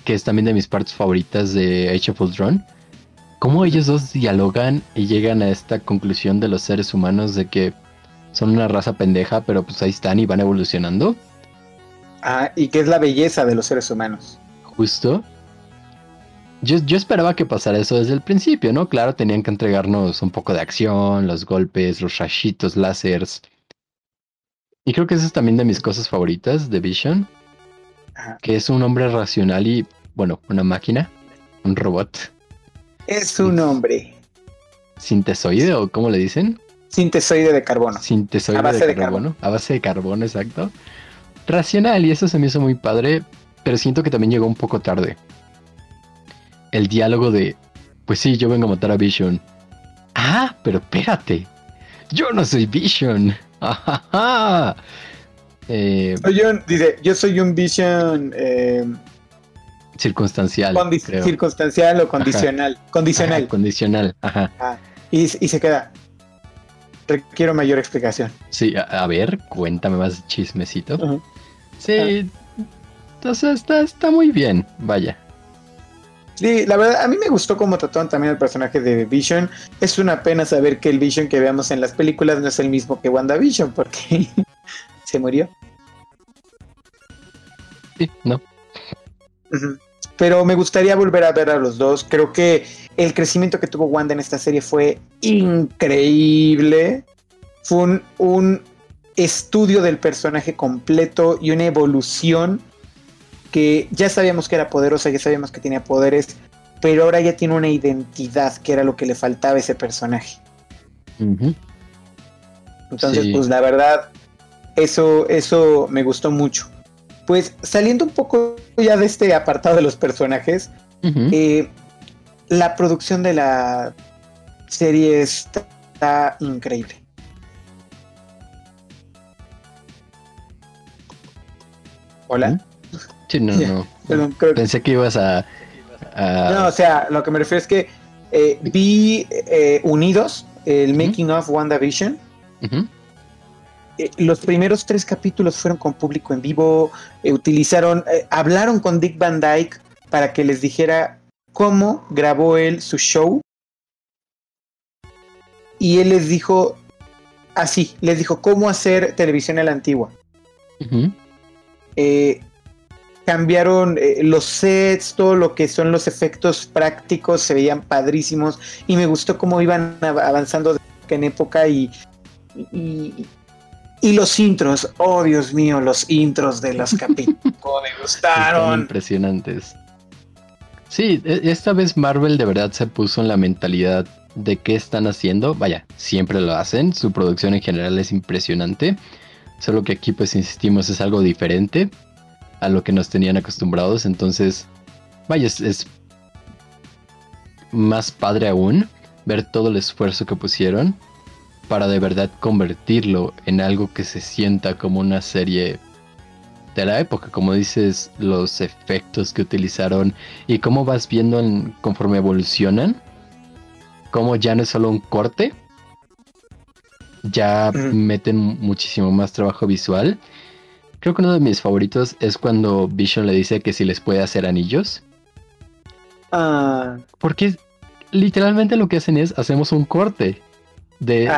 que es también de mis partes favoritas de Age of Ultron. Cómo ellos dos dialogan y llegan a esta conclusión de los seres humanos de que son una raza pendeja, pero pues ahí están y van evolucionando. Ah, y que es la belleza de los seres humanos. Justo. Yo, yo, esperaba que pasara eso desde el principio, ¿no? Claro, tenían que entregarnos un poco de acción, los golpes, los rayitos, láseres, y creo que esa es también de mis cosas favoritas de Vision. Que es un hombre racional y, bueno, una máquina, un robot. Es un hombre. ¿Sintesoide o cómo le dicen? Sintesoide de carbono. Sintesoide a base de, carbono. A base de carbono, exacto. Racional, y eso se me hizo muy padre, pero siento que también llegó un poco tarde. El diálogo de, pues sí, yo vengo a matar a Vision. Ah, pero espérate. Yo no soy Vision. Eh, dice, yo soy un vision eh, circunstancial. Circunstancial o condicional. Condicional. condicional, y, se queda. Requiero mayor explicación. Sí, a, ver, cuéntame más chismecito. Sí, entonces está, está muy bien, vaya. Sí, la verdad, a mí me gustó cómo trataron también el personaje de Vision. Es una pena saber que el Vision que veamos en las películas no es el mismo que WandaVision, porque se murió. Sí, no. Pero me gustaría volver a ver a los dos. Creo que el crecimiento que tuvo Wanda en esta serie fue increíble. Fue un, un estudio del personaje completo y una evolución que ya sabíamos que era poderosa, ya sabíamos que tenía poderes, pero ahora ya tiene una identidad, que era lo que le faltaba a ese personaje. Entonces, pues la verdad, eso, eso me gustó mucho. Pues saliendo un poco ya de este apartado de los personajes, eh, la producción de la serie está increíble. Hola. Sí, no, no. Pensé que ibas a, No, o sea, lo que me refiero es que eh, vi eh, Unidos, el Making of WandaVision. Eh, los primeros tres capítulos fueron con público en vivo, utilizaron, hablaron con Dick Van Dyke para que les dijera cómo grabó él su show. Y él les dijo así, les dijo cómo hacer televisión a la antigua cambiaron eh, los sets, todo lo que son los efectos prácticos, se veían padrísimos y me gustó cómo iban avanzando en época y, y, los intros, oh Dios mío, los intros de los capítulos me gustaron. impresionantes. Sí, e, esta vez Marvel de verdad se puso en la mentalidad de qué están haciendo. Vaya, siempre lo hacen, su producción en general es impresionante. Solo que aquí pues insistimos es algo diferente a lo que nos tenían acostumbrados. Entonces, vaya, es, más padre aún ver todo el esfuerzo que pusieron para de verdad convertirlo en algo que se sienta como una serie de la época, como dices, los efectos que utilizaron y cómo vas viendo conforme evolucionan, como ya no es solo un corte, ya meten muchísimo más trabajo visual Creo que uno de mis favoritos es cuando Vision le dice que si les puede hacer anillos. Ah. Porque literalmente lo que hacen es hacemos un corte de,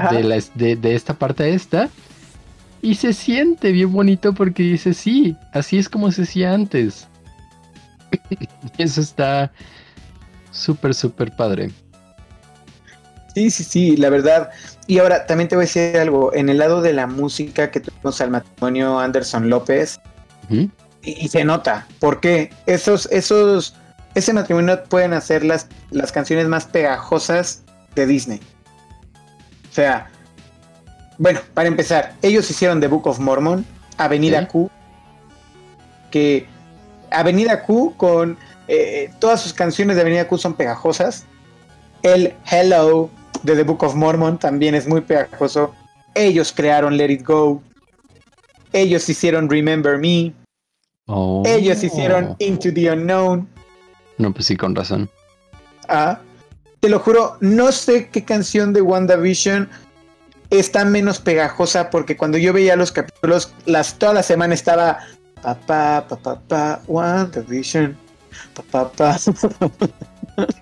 de, esta parte a esta Y se siente bien bonito porque dice, sí, así es como se hacía antes. Eso está súper, súper padre. Sí, sí, sí, la verdad. Y ahora también te voy a decir algo. En el lado de la música que tuvimos al matrimonio Anderson López, y, se nota, porque esos, esos, ese matrimonio pueden hacer las, las canciones más pegajosas de Disney. O sea, bueno, para empezar, ellos hicieron The Book of Mormon, Avenida Q, que Avenida Q con eh, todas sus canciones de Avenida Q son pegajosas. El Hello de The Book of Mormon también es muy pegajoso. Ellos crearon Let It Go. Ellos hicieron Remember Me. Oh. Ellos hicieron Into the Unknown. No, pues sí, con razón. Ah, te lo juro, no sé qué canción de WandaVision está menos pegajosa porque cuando yo veía los capítulos, las, toda la semana estaba papá, papá, papá, WandaVision, papá, papá.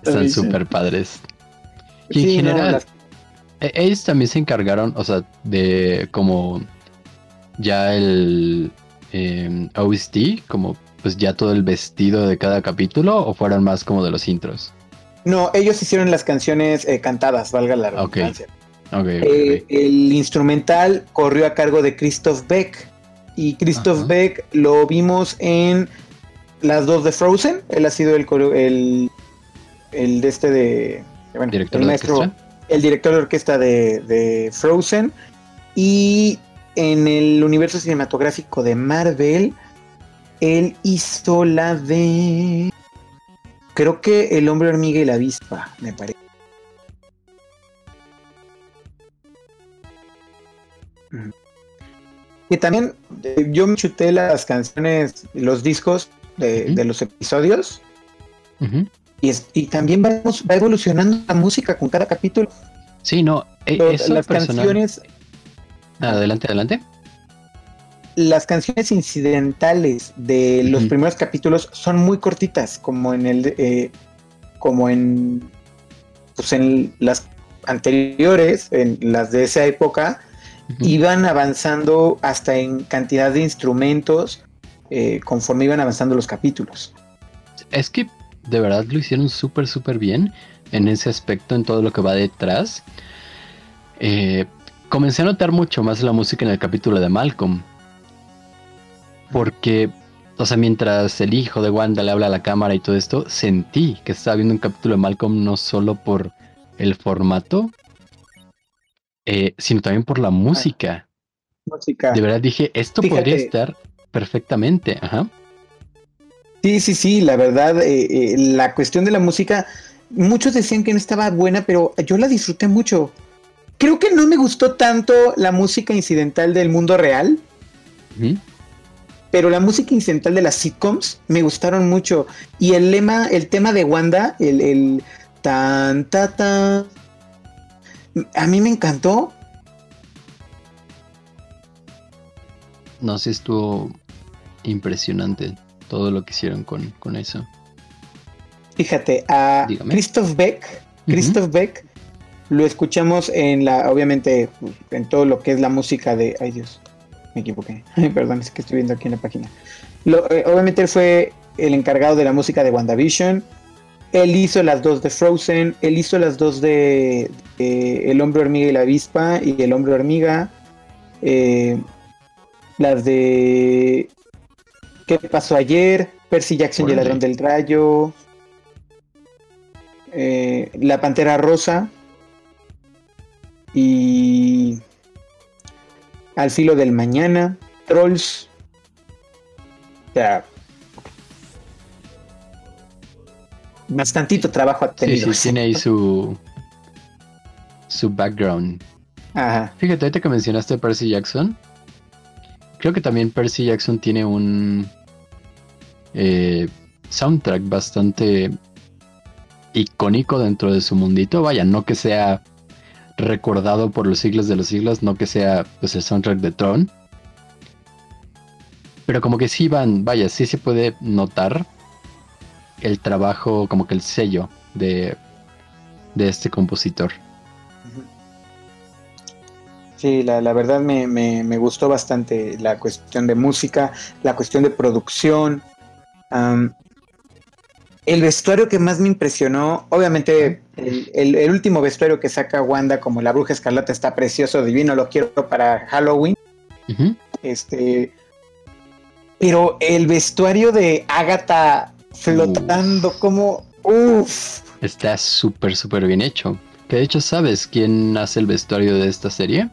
Están súper padres. Y en general, e-, ellos también se encargaron, o sea, de como ya el eh, OST, como pues ya todo el vestido de cada capítulo, o fueron más como de los intros. No, ellos hicieron las canciones eh, cantadas, valga la redundancia. Eh, el instrumental corrió a cargo de Christoph Beck. Y Christoph Beck lo vimos en las dos de Frozen. Él ha sido el, el, el de este de. ¿Director el maestro, de El director de orquesta de, de Frozen. Y en el universo cinematográfico de Marvel, él hizo la de Creo que El hombre hormiga y la avispa, me parece. Y también eh, yo me chuté las canciones, los discos de, los episodios. y, también va evolucionando la música con cada capítulo. Sí, no. E, las canciones. Adelante, adelante las canciones incidentales de los primeros capítulos son muy cortitas, como en el eh, como en pues en las anteriores, en las de esa época, iban avanzando hasta en cantidad de instrumentos eh, conforme iban avanzando los capítulos. Es que de verdad lo hicieron súper, súper bien en ese aspecto, en todo lo que va detrás. Eh, comencé a notar mucho más la música en el capítulo de Malcolm porque, o sea, mientras el hijo de Wanda le habla a la cámara y todo esto, sentí que estaba viendo un capítulo de Malcolm no solo por el formato, eh, sino también por la música. música. De verdad dije, esto podría estar perfectamente. Ajá. Sí, sí, sí, la verdad, eh, eh, la cuestión de la música, muchos decían que no estaba buena, pero yo la disfruté mucho. Creo que no me gustó tanto la música incidental del mundo real pero la música incidental de las sitcoms me gustaron mucho. Y el lema, el tema de Wanda, el, el tan, ta, ta, a mí me encantó. No sé, estuvo impresionante todo lo que hicieron con, eso. Fíjate, a Christoph Beck, Christoph Beck, lo escuchamos en la, obviamente, en todo lo que es la música de, ay Dios, me equivoqué. Perdón, es que estoy viendo aquí en la página. Eh, obviamente él fue el encargado de la música de WandaVision. Él hizo las dos de Frozen. Él hizo las dos de, El hombre hormiga y la avispa y El hombre hormiga. Eh, las de ¿Qué pasó ayer? Percy Jackson y el ladrón del rayo. Eh, la pantera rosa. Y al filo del mañana, Trolls. O sea, bastantito trabajo ha tenido. Sí, sí, tiene ahí su, su background. Ajá. Fíjate, ahorita que mencionaste Percy Jackson, creo que también Percy Jackson tiene un eh, soundtrack bastante icónico dentro de su mundito. Vaya, no que sea recordado por los siglos de los siglos, no que sea pues el soundtrack de Tron. Pero como que sí van, vaya, sí se puede notar el trabajo, como que el sello de, de este compositor. Sí, la, la verdad me, me, me, gustó bastante la cuestión de música, la cuestión de producción. El vestuario que más me impresionó, obviamente el, el, el, último vestuario que saca Wanda como la bruja escarlata está precioso, divino, lo quiero para Halloween. Uh -huh. Este, pero el vestuario de Agatha flotando uf. como, uff. Está súper, súper bien hecho. Que de hecho, ¿sabes quién hace el vestuario de esta serie?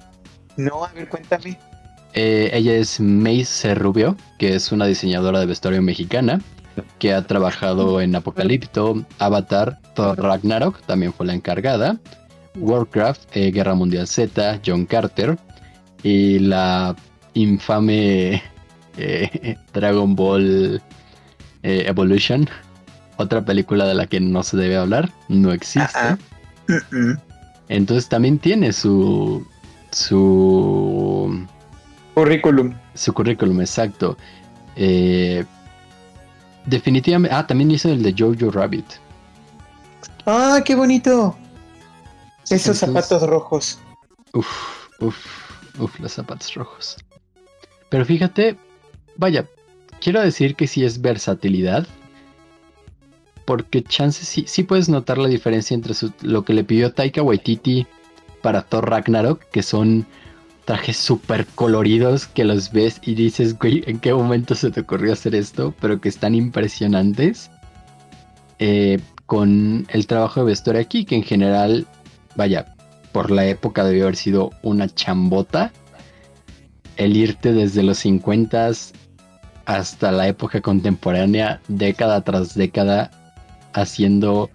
No, a ver, cuéntame. Eh, ella es Mace Rubio, que es una diseñadora de vestuario mexicana, que ha trabajado en Apocalipto, Avatar, Thor Ragnarok, también fue la encargada, Warcraft, eh, Guerra Mundial Z, John Carter, y la infame eh, Dragon Ball eh, Evolution, otra película de la que no se debe hablar, no existe. Uh -uh. Uh -uh. Entonces también tiene su su currículum. Su currículum, exacto. Eh, definitivamente. Ah, también hizo el de Jojo Rabbit. Ah, qué bonito. Esos Entonces, zapatos rojos. Uf, uf, uf, los zapatos rojos. Pero fíjate, vaya, quiero decir que sí es versatilidad. Porque chances sí, sí puedes notar la diferencia entre su, lo que le pidió Taika Waititi para Thor Ragnarok, que son trajes súper coloridos que los ves y dices, güey, ¿en qué momento se te ocurrió hacer esto? Pero que están impresionantes. Eh, con el trabajo de vestuario aquí, que en general, vaya, por la época debió haber sido una chambota. El irte desde los 50 hasta la época contemporánea, década tras década, haciendo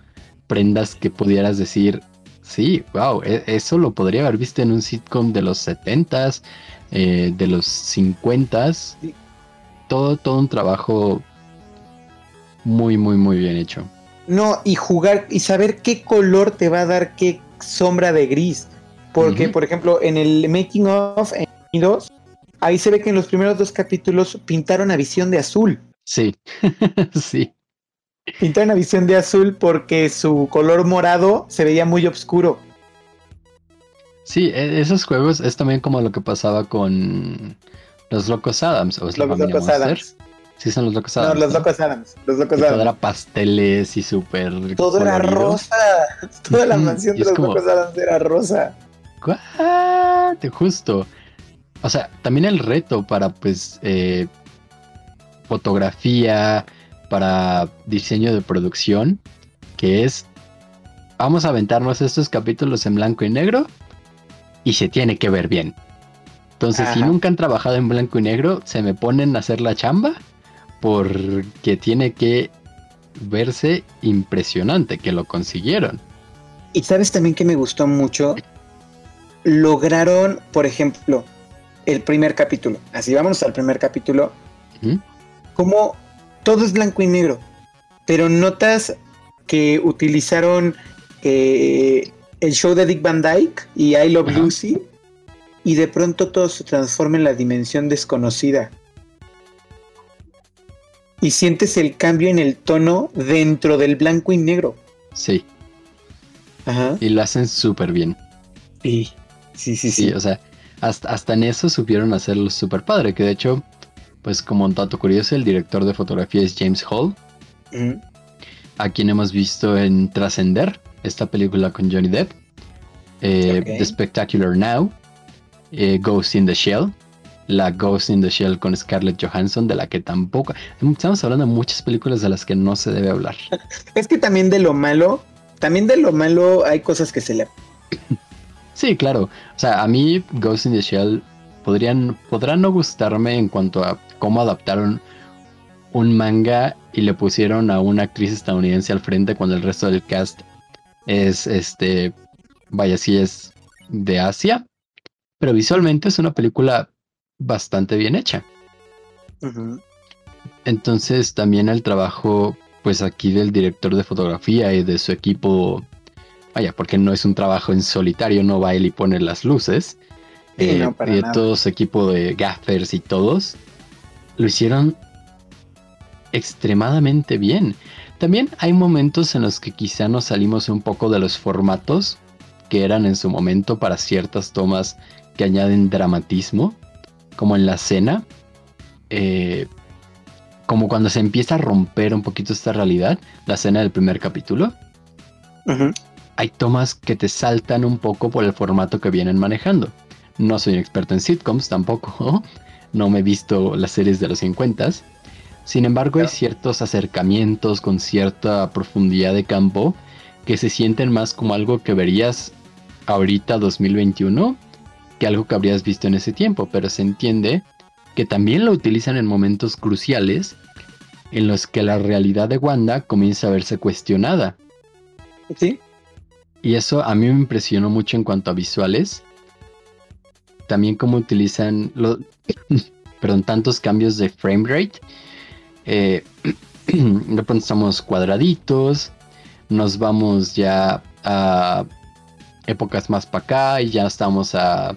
prendas que pudieras decir, sí, wow, eso lo podría haber visto en un sitcom de los 70s, eh, de los 50s. Sí. Todo, todo un trabajo muy, muy, muy bien hecho. No, y jugar y saber qué color te va a dar qué sombra de gris. Porque, uh -huh. por ejemplo, en el making of en 2, ahí se ve que en los primeros dos capítulos pintaron a visión de azul. Sí, sí. Pintaron a visión de azul porque su color morado se veía muy oscuro. Sí, esos juegos es también como lo que pasaba con los Locos Adams. ¿O es los Locos Monster? Adams. Sí, son los Locos Adams. No, los. Locos Adams. Los Locos Adams. Todo era pasteles y súper. Todo era rosa. Toda la mansión de los como... Locos Adams era rosa. ¿What? Justo. O sea, también el reto para, pues, eh, fotografía, para diseño de producción, que es, vamos a aventarnos estos capítulos en blanco y negro y se tiene que ver bien. Entonces, Ajá. si nunca han trabajado en blanco y negro, se me ponen a hacer la chamba porque tiene que verse impresionante que lo consiguieron. Y sabes también que me gustó mucho, lograron, por ejemplo, el primer capítulo. Así vamos al primer capítulo. ¿Mm? Como todo es blanco y negro. Pero notas que utilizaron eh, el show de Dick Van Dyke y I Love Ajá. Lucy. Y de pronto todo se transforma en la dimensión desconocida. Y sientes el cambio en el tono dentro del blanco y negro. Sí. Ajá. Y lo hacen súper bien. Sí. Sí, sí, sí. sí o sea, hasta, hasta en eso supieron hacerlo súper padre. Que de hecho, pues como un dato curioso, el director de fotografía es James Hall. Mm. A quien hemos visto en Trascender, esta película con Johnny Depp. Eh, okay. The Spectacular Now. Eh, Ghost in the Shell. La Ghost in the Shell con Scarlett Johansson, de la que tampoco... Estamos hablando de muchas películas de las que no se debe hablar. es que también de lo malo, también de lo malo hay cosas que se le... Sí, claro. O sea, a mí Ghost in the Shell podrían, podrán no gustarme en cuanto a cómo adaptaron un manga y le pusieron a una actriz estadounidense al frente cuando el resto del cast es este, vaya, sí es de Asia. Pero visualmente es una película bastante bien hecha. Uh -huh. Entonces también el trabajo, pues aquí del director de fotografía y de su equipo vaya, porque no es un trabajo en solitario, no va él y pone las luces. Sí, eh, no, de todo su equipo de gaffers y todos, lo hicieron extremadamente bien. También hay momentos en los que quizá nos salimos un poco de los formatos que eran en su momento para ciertas tomas que añaden dramatismo, como en la cena, eh, como cuando se empieza a romper un poquito esta realidad, la escena del primer capítulo. Hay tomas que te saltan un poco por el formato que vienen manejando. No soy un experto en sitcoms tampoco, no me he visto las series de los 50 sin embargo, hay ciertos acercamientos con cierta profundidad de campo que se sienten más como algo que verías ahorita 2021 que algo que habrías visto en ese tiempo, pero se entiende que también lo utilizan en momentos cruciales en los que la realidad de Wanda comienza a verse cuestionada. Sí. Y eso a mí me impresionó mucho en cuanto a visuales. También cómo utilizan los, perdón, tantos cambios de frame rate. Eh, de pronto estamos cuadraditos, nos vamos ya a épocas más para acá y ya estamos a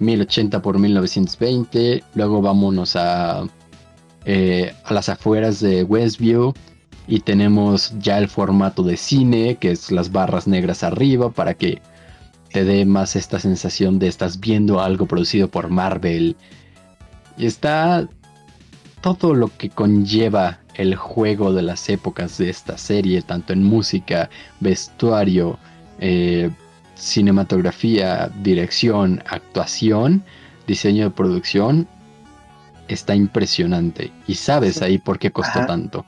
1080 por 1920, luego vámonos a, eh, a las afueras de Westview y tenemos ya el formato de cine, que es las barras negras arriba para que te dé más esta sensación de estás viendo algo producido por Marvel. Y está todo lo que conlleva el juego de las épocas de esta serie, tanto en música, vestuario, eh, cinematografía, dirección, actuación, diseño de producción, está impresionante. Y sabes ahí por qué costó tanto.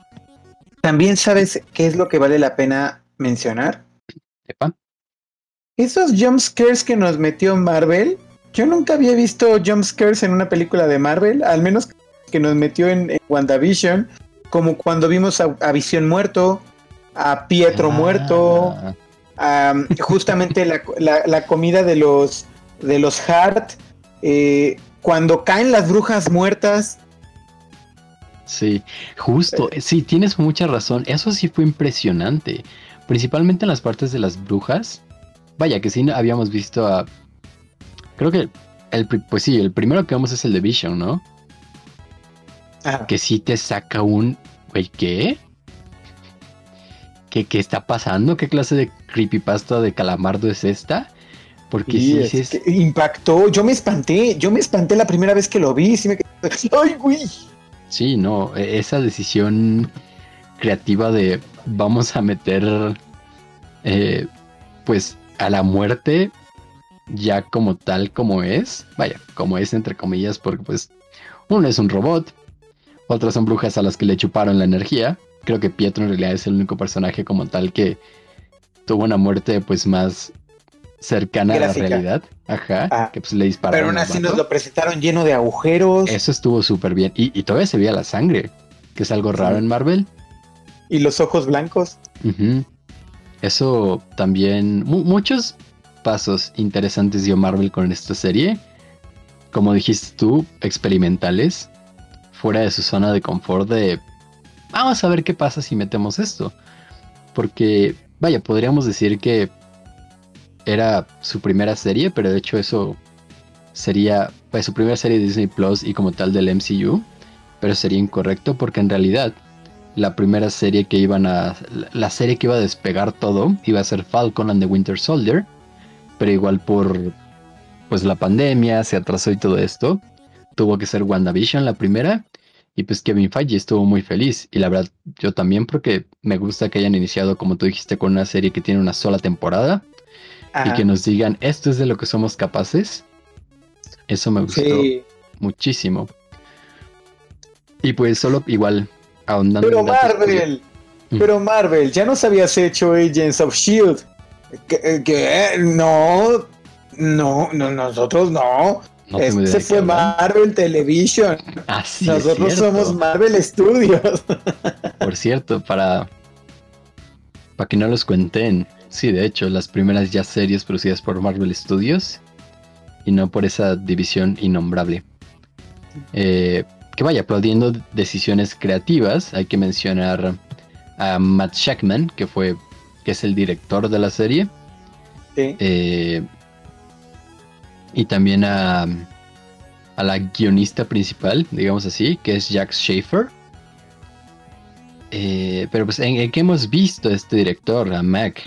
También sabes qué es lo que vale la pena mencionar. ¿Epa? Esos jumpscares que nos metió Marvel, yo nunca había visto jumpscares en una película de Marvel, al menos que nos metió en, WandaVision, como cuando vimos a, Visión muerto, a Pietro ah. muerto, justamente la, comida de los de los Hart, eh, cuando caen las brujas muertas. Sí, justo, eh. sí, tienes mucha razón. Eso sí fue impresionante. Principalmente en las partes de las brujas. Vaya, que sí habíamos visto a. Creo que el, pues sí, el primero que vemos es el de Vision, ¿no? que sí te saca un, güey, ¿qué? ¿Qué, está pasando? ¿Qué clase de creepypasta de calamardo es esta? Porque sí, es impactó, yo me espanté, yo me espanté la primera vez que lo vi, sí me ¡Ay, güey! Sí, no, e, esa decisión creativa de vamos a meter eh, pues a la muerte ya como tal como es, vaya, como es entre comillas, porque pues uno es un robot, otras son brujas a las que le chuparon la energía. Creo que Pietro en realidad es el único personaje como tal que tuvo una muerte pues más cercana a la realidad. Ajá. Ah. que pues le dispararon. Pero aún así nos lo presentaron lleno de agujeros. Eso estuvo súper bien. Y, todavía se veía la sangre, que es algo raro en Marvel. Y los ojos blancos. Eso también. muchos pasos interesantes dio Marvel con esta serie. Como dijiste tú, experimentales fuera de su zona de confort de vamos a ver qué pasa si metemos esto. Porque, vaya, podríamos decir que era su primera serie, pero de hecho eso sería pues, su primera serie de Disney Plus y como tal del MCU, pero sería incorrecto porque en realidad la primera serie que iban a la serie que iba a despegar todo iba a ser Falcon and the Winter Soldier, pero igual por pues la pandemia se atrasó y todo esto tuvo que ser WandaVision la primera. Y pues Kevin Feige estuvo muy feliz. Y la verdad, yo también porque me gusta que hayan iniciado, como tú dijiste, con una serie que tiene una sola temporada. Y que nos digan, esto es de lo que somos capaces. Eso me gustó muchísimo. Y pues solo igual ahondando. Pero Marvel, mm. pero Marvel, ya nos habías hecho Agents of Shield. Que, que no, no, no, nosotros no. Este fue Marvel Television. Nosotros somos Marvel Studios. Por cierto, para, para que no los cuenten, sí, de hecho, las primeras ya series producidas por Marvel Studios y no por esa división innombrable. Eh, que vaya, aplaudiendo decisiones creativas, hay que mencionar a Matt Shackman, que fue, que es el director de la serie. Sí. Eh, y también a, a la guionista principal, digamos así, que es Jack Schaefer. Eh, pero pues, ¿en, qué hemos visto este director, a Mac?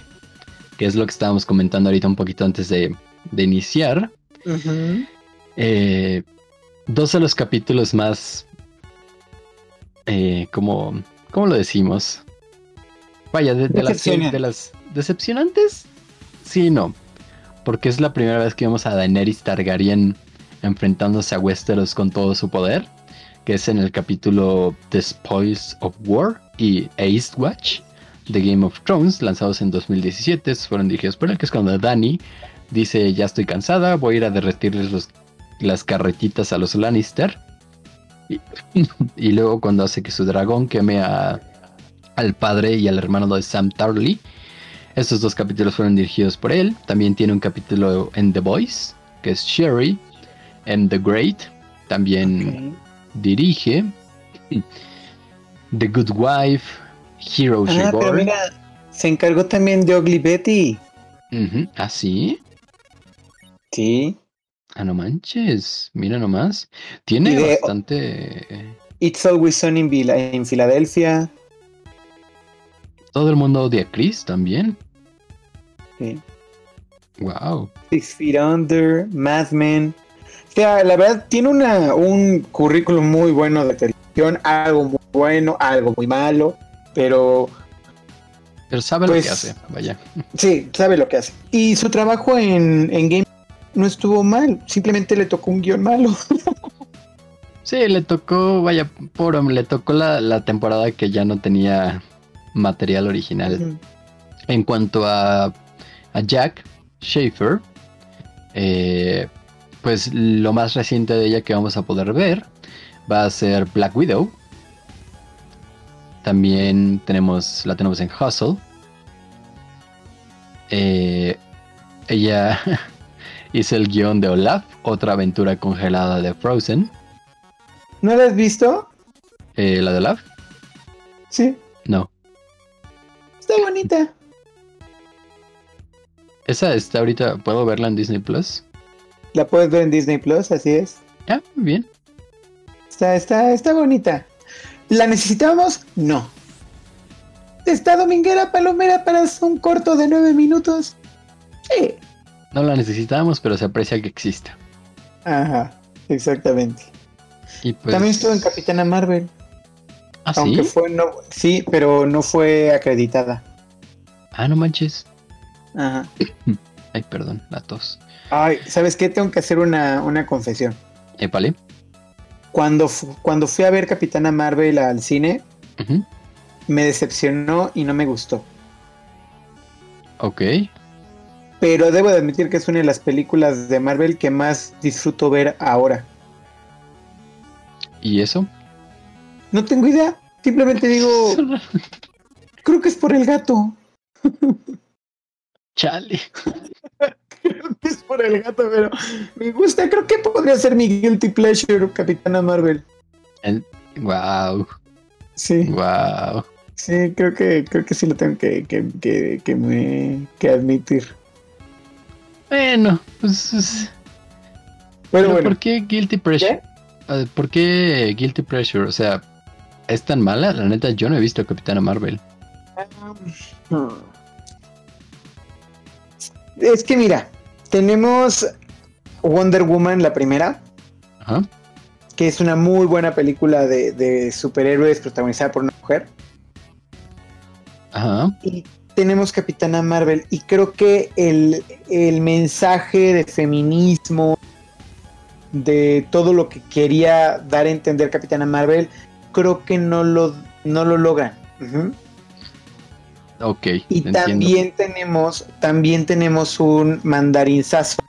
Que es lo que estábamos comentando ahorita un poquito antes de, iniciar. Eh, dos de los capítulos más... Eh, como... ¿Cómo lo decimos? Vaya, de, de las, de las decepcionantes. Sí, no. Porque es la primera vez que vemos a Daenerys Targaryen enfrentándose a Westeros con todo su poder. Que es en el capítulo The Spoils of War y Watch de Game of Thrones, lanzados en 2017. Fueron dirigidos por él, que es cuando Dani dice: Ya estoy cansada, voy a ir a derretirles las carretitas a los Lannister. Y, y, luego cuando hace que su dragón queme a, al padre y al hermano de Sam Tarly. Estos dos capítulos fueron dirigidos por él. También tiene un capítulo en The Voice, que es Sherry. En The Great, también dirige. The Good Wife, Heroes ah, Pero mira, se encargó también de Ugly Betty. ¿Ah, sí? Sí. Ah, no manches. Mira nomás. Tiene bastante. It's Always Sunny en Filadelfia. Todo el mundo odia a Chris también. Sí. Wow. Six Feet Under, Mad Men. O sea, la verdad, tiene una, un currículum muy bueno de televisión, algo muy bueno, algo muy malo, pero. Pero sabe lo que pues, hace, vaya. Sí, sabe lo que hace. Y su trabajo en, en Game no estuvo mal, simplemente le tocó un guion malo. sí, le tocó, vaya, por le tocó la, la temporada que ya no tenía material original. En cuanto a, a Jack Schaefer, eh, pues lo más reciente de ella que vamos a poder ver va a ser Black Widow. También tenemos, la tenemos en Hustle. Eh, ella hizo el guion de Olaf, otra aventura congelada de Frozen. ¿No la has visto? Eh, ¿La de Olaf? Sí. No. Está bonita. Esa está ahorita, ¿puedo verla en Disney Plus? La puedes ver en Disney Plus, así es. Ah, bien. Está, está, está bonita. ¿La necesitamos? No. ¿Está dominguera palomera para un corto de nueve minutos? Sí. No la necesitamos, pero se aprecia que exista. Ajá, exactamente. Y pues... También estuvo en Capitana Marvel. ¿Ah, Aunque sí? fue, no, sí, pero no fue acreditada. Ah, no manches. Ajá. Ay, perdón, la tos. Ay, ¿sabes qué? Tengo que hacer una, una confesión. ¿Epale? Cuando, cuando fui a ver Capitana Marvel al cine, me decepcionó y no me gustó. Ok. Pero debo de admitir que es una de las películas de Marvel que más disfruto ver ahora. ¿Y eso? No tengo idea. Simplemente digo. creo que es por el gato. Chale. creo que es por el gato, pero me gusta. Creo que podría ser mi guilty pleasure, Capitana Marvel. Wow. Sí. Wow. Sí, creo que, creo que sí lo tengo que, que, que, me, que admitir. Bueno, pues. Bueno, bueno. ¿Por qué Guilty Pressure? ¿Por qué Guilty Pressure? O sea, ¿Es tan mala? La neta, yo no he visto Capitana Marvel. Es que mira, tenemos Wonder Woman, la primera. Ajá. Que es una muy buena película de, superhéroes protagonizada por una mujer. Ajá. Y tenemos Capitana Marvel. Y creo que el, el mensaje de feminismo, de todo lo que quería dar a entender Capitana Marvel, creo que no lo, no lo logran. Ok. Y también tenemos, también tenemos un mandarinzazo.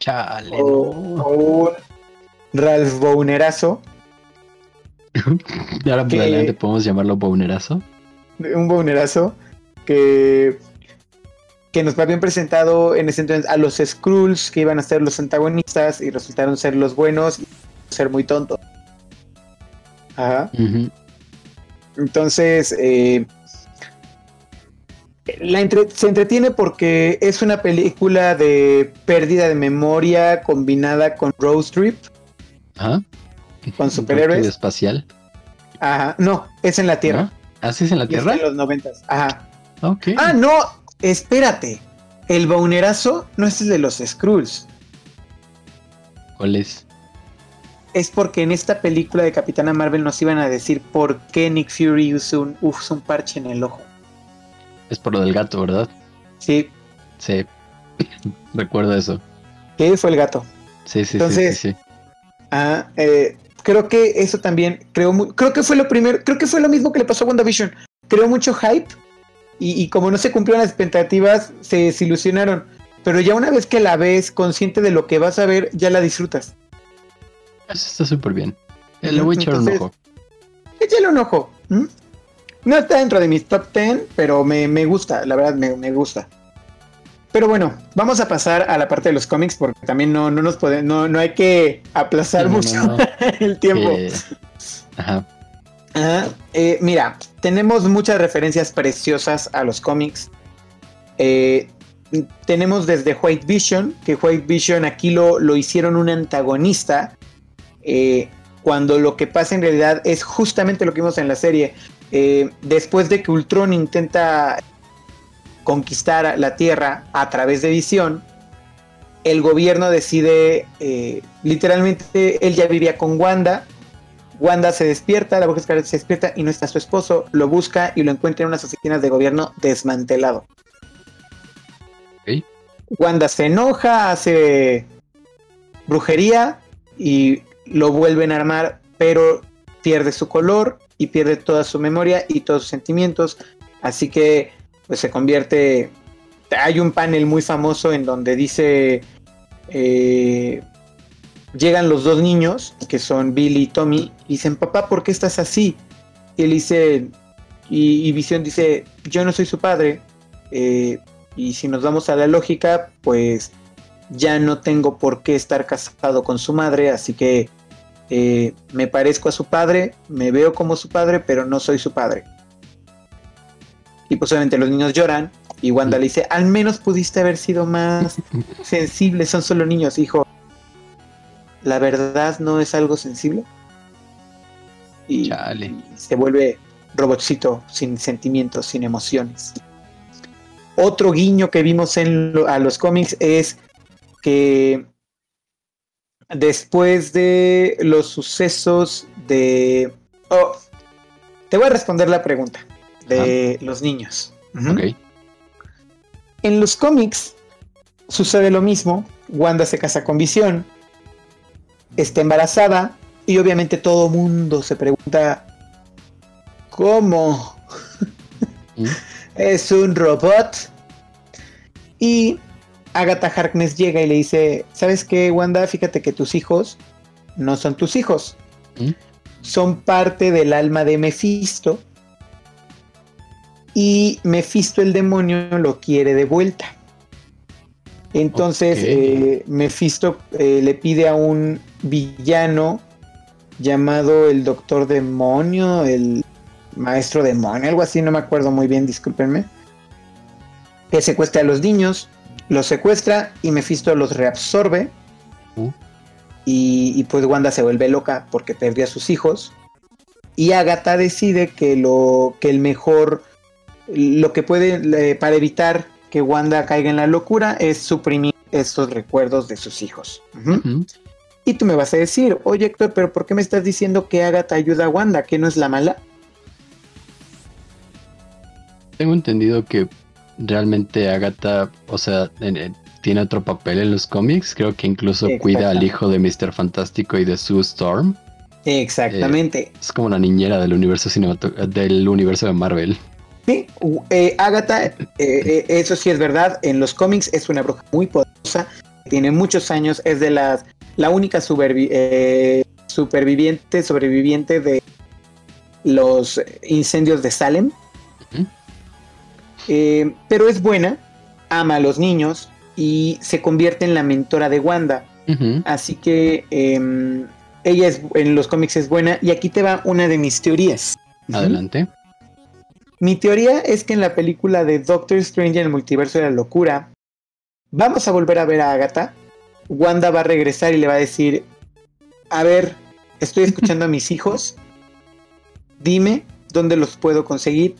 Chale. O, un Ralph Bownerazo. ahora por adelante podemos llamarlo Bownerazo. Un Bownerazo que, que nos habían presentado en ese entonces a los Skrulls que iban a ser los antagonistas y resultaron ser los buenos y ser muy tontos. Ajá. Entonces, eh, se entretiene porque es una película de pérdida de memoria combinada con road trip. Ajá. Con superhéroes. espacial. Ajá. No, es en la Tierra. ¿Ah, sí es en la Tierra? en los noventas. Ajá. Ah, no, espérate. El baunerazo no es el de los Skrulls. ¿Cuál es? Es porque en esta película de Capitana Marvel nos iban a decir por qué Nick Fury usó un, usa un parche en el ojo. Es por lo del gato, ¿verdad? Sí. Sí. Recuerdo eso. ¿Qué fue el gato? Sí, sí, Entonces, sí, sí, sí. Ah, eh, creo que eso también creo creo que fue lo primero, creo que fue lo mismo que le pasó a WandaVision. Creó mucho hype y, y como no se cumplieron las expectativas, se desilusionaron. Pero ya una vez que la ves consciente de lo que vas a ver, ya la disfrutas. Eso está súper bien. Eh, Le voy a echar un ojo. Échale un ojo. No está dentro de mis top 10, pero me, me gusta, la verdad me, me gusta. Pero bueno, vamos a pasar a la parte de los cómics porque también no, no nos puede, no, no hay que aplazar no, mucho no. el tiempo. Eh, Ajá. Ah, eh, mira, tenemos muchas referencias preciosas a los cómics. Eh, tenemos desde White Vision, que White Vision aquí lo, lo hicieron un antagonista, eh, cuando lo que pasa en realidad es justamente lo que vimos en la serie. Eh, después de que Ultron intenta conquistar la Tierra a través de Visión, el gobierno decide, literalmente, él ya vivía con Wanda, Wanda se despierta, la bruja escarlata se despierta y no está su esposo, lo busca y lo encuentra en unas oficinas de gobierno desmantelado. Wanda se enoja, hace brujería y lo vuelven a armar, pero pierde su color y pierde toda su memoria y todos sus sentimientos, así que pues se convierte... Hay un panel muy famoso en donde dice... eh, llegan los dos niños, que son Billy y Tommy, y dicen, papá, ¿por qué estás así? Y él dice, y, y Visión dice, yo no soy su padre, eh, y si nos vamos a la lógica, pues ya no tengo por qué estar casado con su madre, así que eh, me parezco a su padre, me veo como su padre, pero no soy su padre. Y pues obviamente los niños lloran, y Wanda le dice, al menos pudiste haber sido más sensible, son solo niños, hijo la verdad no es algo sensible. Y, Chale. se vuelve robotcito sin sentimientos, sin emociones. Otro guiño que vimos en lo- a los cómics es que después de los sucesos de... Oh, te voy a responder la pregunta de los niños. En los cómics sucede lo mismo. Wanda se casa con Visión, está embarazada y obviamente todo mundo se pregunta ¿cómo? ¿Mm? es un robot. Y Agatha Harkness llega y le dice, ¿sabes qué, Wanda? Fíjate que tus hijos no son tus hijos. ¿Mm? Son parte del alma de Mephisto. Y Mephisto el demonio lo quiere de vuelta. Entonces Ok. eh, Mephisto eh, le pide a un villano llamado el Doctor Demonio, el Maestro Demonio, algo así, no me acuerdo muy bien, discúlpenme. Que secuestra a los niños, los secuestra y Mephisto los reabsorbe. Uh. Y, y pues Wanda se vuelve loca porque perdió a sus hijos. Y Agatha decide que lo que el mejor, lo que puede eh, para evitar que Wanda caiga en la locura es suprimir estos recuerdos de sus hijos. Y tú me vas a decir, oye Héctor, pero ¿por qué me estás diciendo que Agatha ayuda a Wanda? ¿Que no es la mala? Tengo entendido que realmente Agatha, o sea, en- en- tiene otro papel en los cómics. Creo que incluso cuida al hijo de Mr. Fantástico y de Sue Storm. Exactamente. Es como la niñera del universo del universo de Marvel. Sí, eh, Agatha, eh, eh, eso sí es verdad, en los cómics es una bruja muy poderosa, tiene muchos años, es de las, la única supervi- eh, superviviente, sobreviviente de los incendios de Salem. Eh, pero es buena, ama a los niños y se convierte en la mentora de Wanda. Así que em, ella es, en los cómics es buena. Y aquí te va una de mis teorías. Adelante. Mi teoría es que en la película de Doctor Strange en el multiverso de la locura, vamos a volver a ver a Agatha. Wanda va a regresar y le va a decir, a ver, estoy escuchando a mis hijos, dime dónde los puedo conseguir.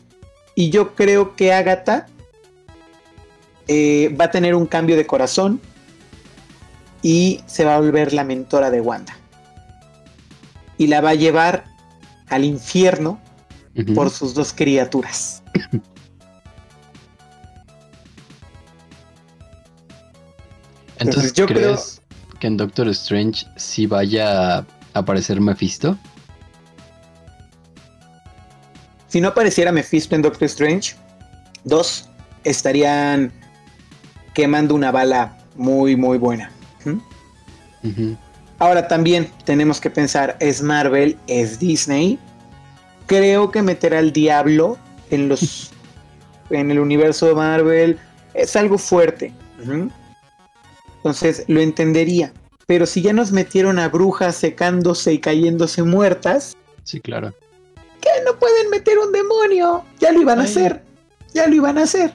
Y yo creo que Agatha eh, va a tener un cambio de corazón y se va a volver la mentora de Wanda. Y la va a llevar al infierno por sus dos criaturas. Entonces, yo ¿crees que en Doctor Strange sí vaya a aparecer Mephisto? Si no apareciera Mephisto en Doctor Strange, dos estarían quemando una bala muy, muy buena. Ahora también tenemos que pensar, es Marvel, es Disney. Creo que meter al diablo en los en el universo de Marvel es algo fuerte. Entonces lo entendería. Pero si ya nos metieron a brujas secándose y cayéndose muertas. Sí, claro. Que no pueden meter un demonio. Ya lo iban a hacer. Ya lo iban a hacer.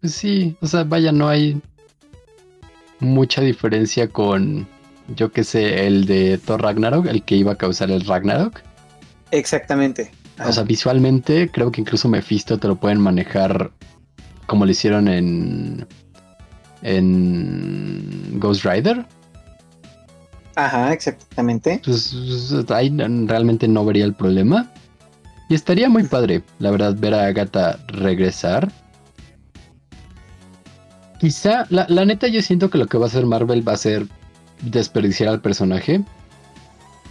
Pues sí, o sea, vaya, no hay mucha diferencia con, yo que sé, el de Thor Ragnarok, el que iba a causar el Ragnarok. Exactamente. O sea, visualmente creo que incluso Mephisto te lo pueden manejar como lo hicieron en en Ghost Rider. Ajá, exactamente. Pues, ahí realmente no vería el problema. Y estaría muy padre, la verdad, ver a Agatha regresar. Quizá, la, neta, yo siento que lo que va a hacer Marvel va a ser desperdiciar al personaje.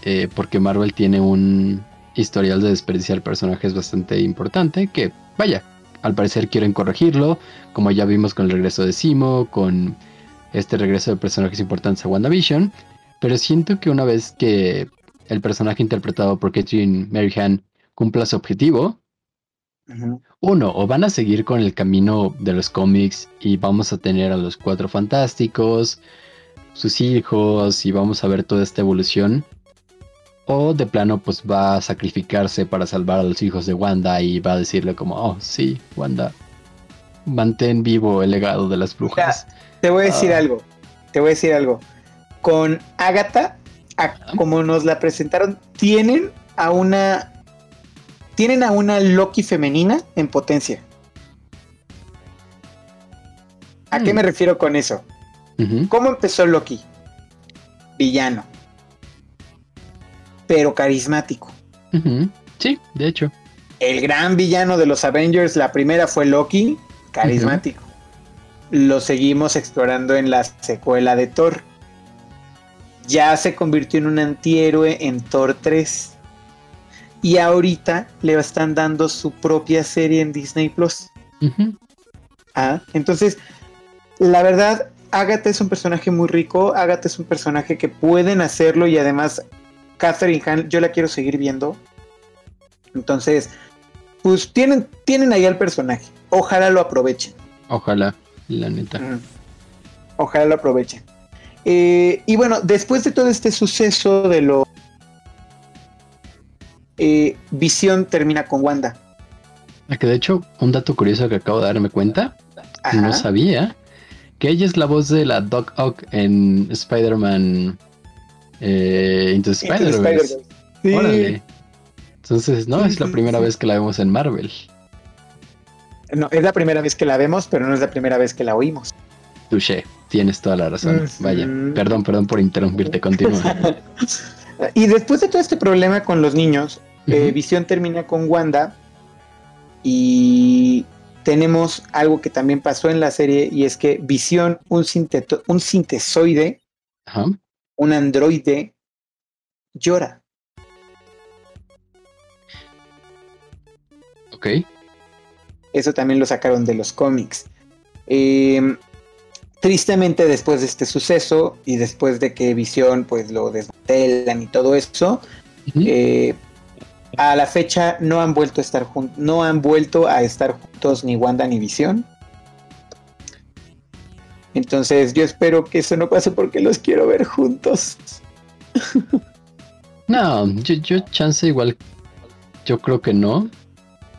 Eh, porque Marvel tiene un historial de desperdiciar personajes bastante importante. Que, vaya, al parecer quieren corregirlo, como ya vimos con el regreso de Simo, con este regreso de personajes importantes a WandaVision, pero siento que una vez que el personaje interpretado por Catherine Maryhan cumpla su objetivo, uno, o van a seguir con el camino de los cómics y vamos a tener a los cuatro fantásticos, sus hijos y vamos a ver toda esta evolución, o de plano, pues va a sacrificarse para salvar a los hijos de Wanda y va a decirle como, oh, sí, Wanda, mantén vivo el legado de las brujas. te voy a decir ah. algo, te voy a decir algo. Con Agatha, como nos la presentaron, tienen a una... Tienen a una Loki femenina en potencia. ¿A qué mm. me refiero con eso? ¿Cómo empezó Loki? Villano pero carismático. Sí, de hecho. El gran villano de los Avengers, la primera fue Loki, carismático. Lo seguimos explorando en la secuela de Thor. Ya se convirtió en un antihéroe en Thor 3. Y ahorita le están dando su propia serie en Disney Plus. ah, entonces, la verdad, Agatha es un personaje muy rico. Agatha es un personaje que pueden hacerlo y además Catherine Hahn, yo la quiero seguir viendo. Entonces, pues tienen, tienen ahí al personaje. Ojalá lo aprovechen. Ojalá, la neta. Ojalá lo aprovechen. Eh, y bueno, después de todo este suceso de lo... Eh, Visión termina con Wanda. Ah, que de hecho, un dato curioso que acabo de darme cuenta, no sabía, que ella es la voz de la Doc Ock en Spider-Man eh, Into Spider-Verse. Entonces, no, es la primera vez que la vemos en Marvel. No, es la primera vez que la vemos, pero no es la primera vez que la oímos. Touché, tienes toda la razón. Vaya, perdón, perdón por interrumpirte, continúa. y después de todo este problema con los niños, eh, Visión termina con Wanda y tenemos algo que también pasó en la serie y es que Visión, un, un sintesoide, Ajá un androide llora. Ok. Eso también lo sacaron de los cómics. Em, tristemente después de este suceso y después de que Visión pues lo desmantelan y todo eso, eh, a la fecha no han vuelto a estar no han vuelto a estar juntos ni Wanda ni Visión. Entonces yo espero que eso no pase porque los quiero ver juntos. no, yo, chance igual, yo creo que no,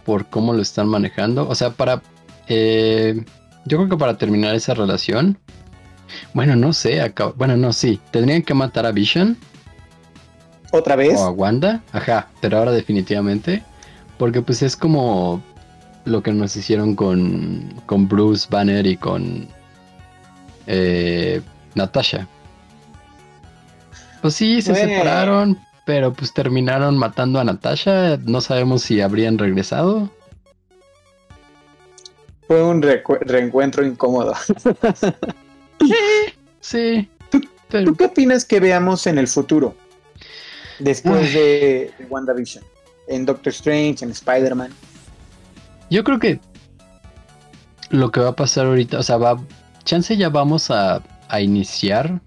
por cómo lo están manejando. O sea, para... Eh, yo creo que para terminar esa relación, bueno, no sé, bueno, no, sí, tendrían que matar a Vision. ¿Otra vez? O a Wanda, ajá, pero ahora definitivamente, porque pues es como lo que nos hicieron con, con Bruce Banner y con eh, Natasha. Pues sí, se separaron, pero pues terminaron matando a Natasha. No sabemos si habrían regresado. Fue un reencuentro incómodo. sí. ¿Tú, qué opinas que veamos en el futuro? Después de, WandaVision. En Doctor Strange, en Spider-Man. Yo creo que lo que va a pasar ahorita, o sea, va. Chance ya vamos a, a iniciar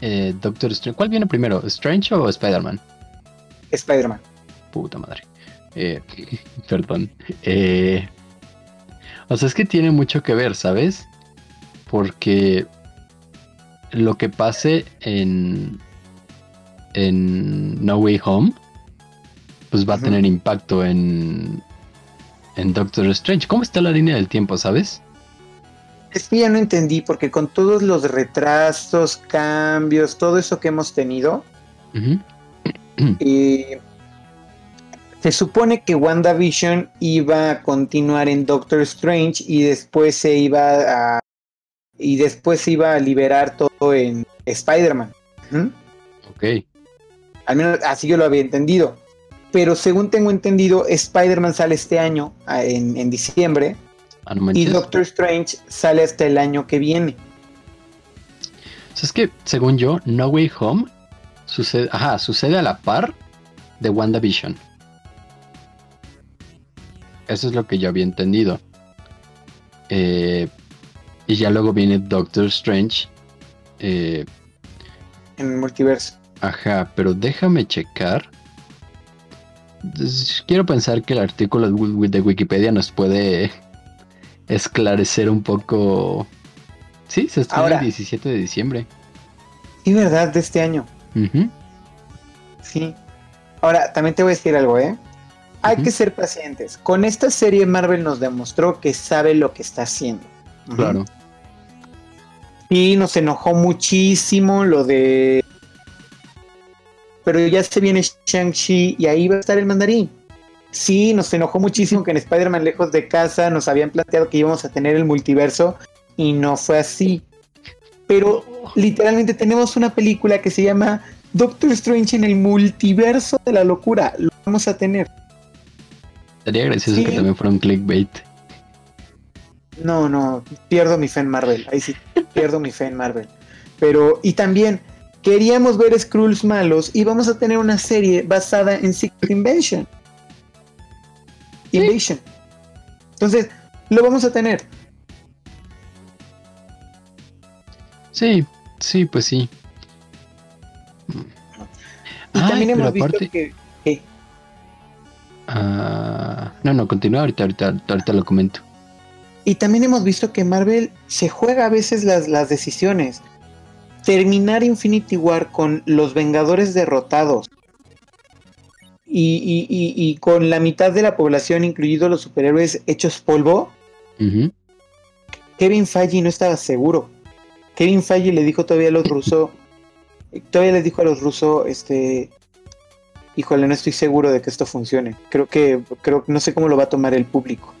eh, Doctor Strange. ¿Cuál viene primero? ¿Strange o Spider-Man? Spider-Man. Puta madre. Eh, perdón. Eh, o sea, es que tiene mucho que ver, ¿sabes? Porque lo que pase en, en No Way Home, pues va a tener impacto en, en Doctor Strange. ¿Cómo está la línea del tiempo, sabes? Es que ya no entendí, porque con todos los retrasos, cambios, todo eso que hemos tenido, eh, se supone que WandaVision iba a continuar en Doctor Strange y después se iba a y después se iba a liberar todo en Spider-Man. Ok. Al menos así yo lo había entendido. Pero según tengo entendido, Spider-Man sale este año, en, diciembre. Ah, y Doctor Strange sale hasta el año que viene. O sea, es que, según yo, No Way Home sucede, ajá, sucede a la par de WandaVision. Eso es lo que yo había entendido. Eh, y ya luego viene Doctor Strange. Eh, en el multiverso. Ajá, pero déjame checar. Quiero pensar que el artículo de Wikipedia nos puede esclarecer un poco. Sí, se estrena el 17 de diciembre. Sí, verdad, de este año. Sí. Ahora, también te voy a decir algo, ¿eh? Hay que ser pacientes. Con esta serie Marvel nos demostró que sabe lo que está haciendo. Claro. Y nos enojó muchísimo lo de... Pero ya se viene Shang-Chi y ahí va a estar el mandarín. Sí, nos enojó muchísimo que en Spider-Man Lejos de Casa nos habían planteado que íbamos a tener el multiverso y no fue así. Pero literalmente tenemos una película que se llama Doctor Strange en el multiverso de la locura. Lo vamos a tener. Sería gracioso que también fuera un clickbait. No, no, pierdo mi fe en Marvel. Ahí sí, pierdo mi fe en Marvel. Pero, y también, queríamos ver Skrulls malos y vamos a tener una serie basada en Secret Invasion. Invasion. Entonces, lo vamos a tener. Sí, sí, pues sí. Y también hemos visto que. Ah, no, no, continúa ahorita, ahorita, ahorita lo comento. Y también hemos visto que Marvel se juega a veces las, las decisiones. Terminar Infinity War con los Vengadores derrotados y, con la mitad de la población, incluidos los superhéroes, hechos polvo. Kevin Feige no estaba seguro. Kevin Feige le dijo todavía a los rusos, todavía les dijo a los rusos, este, híjole, no estoy seguro de que esto funcione. Creo que, creo, no sé cómo lo va a tomar el público.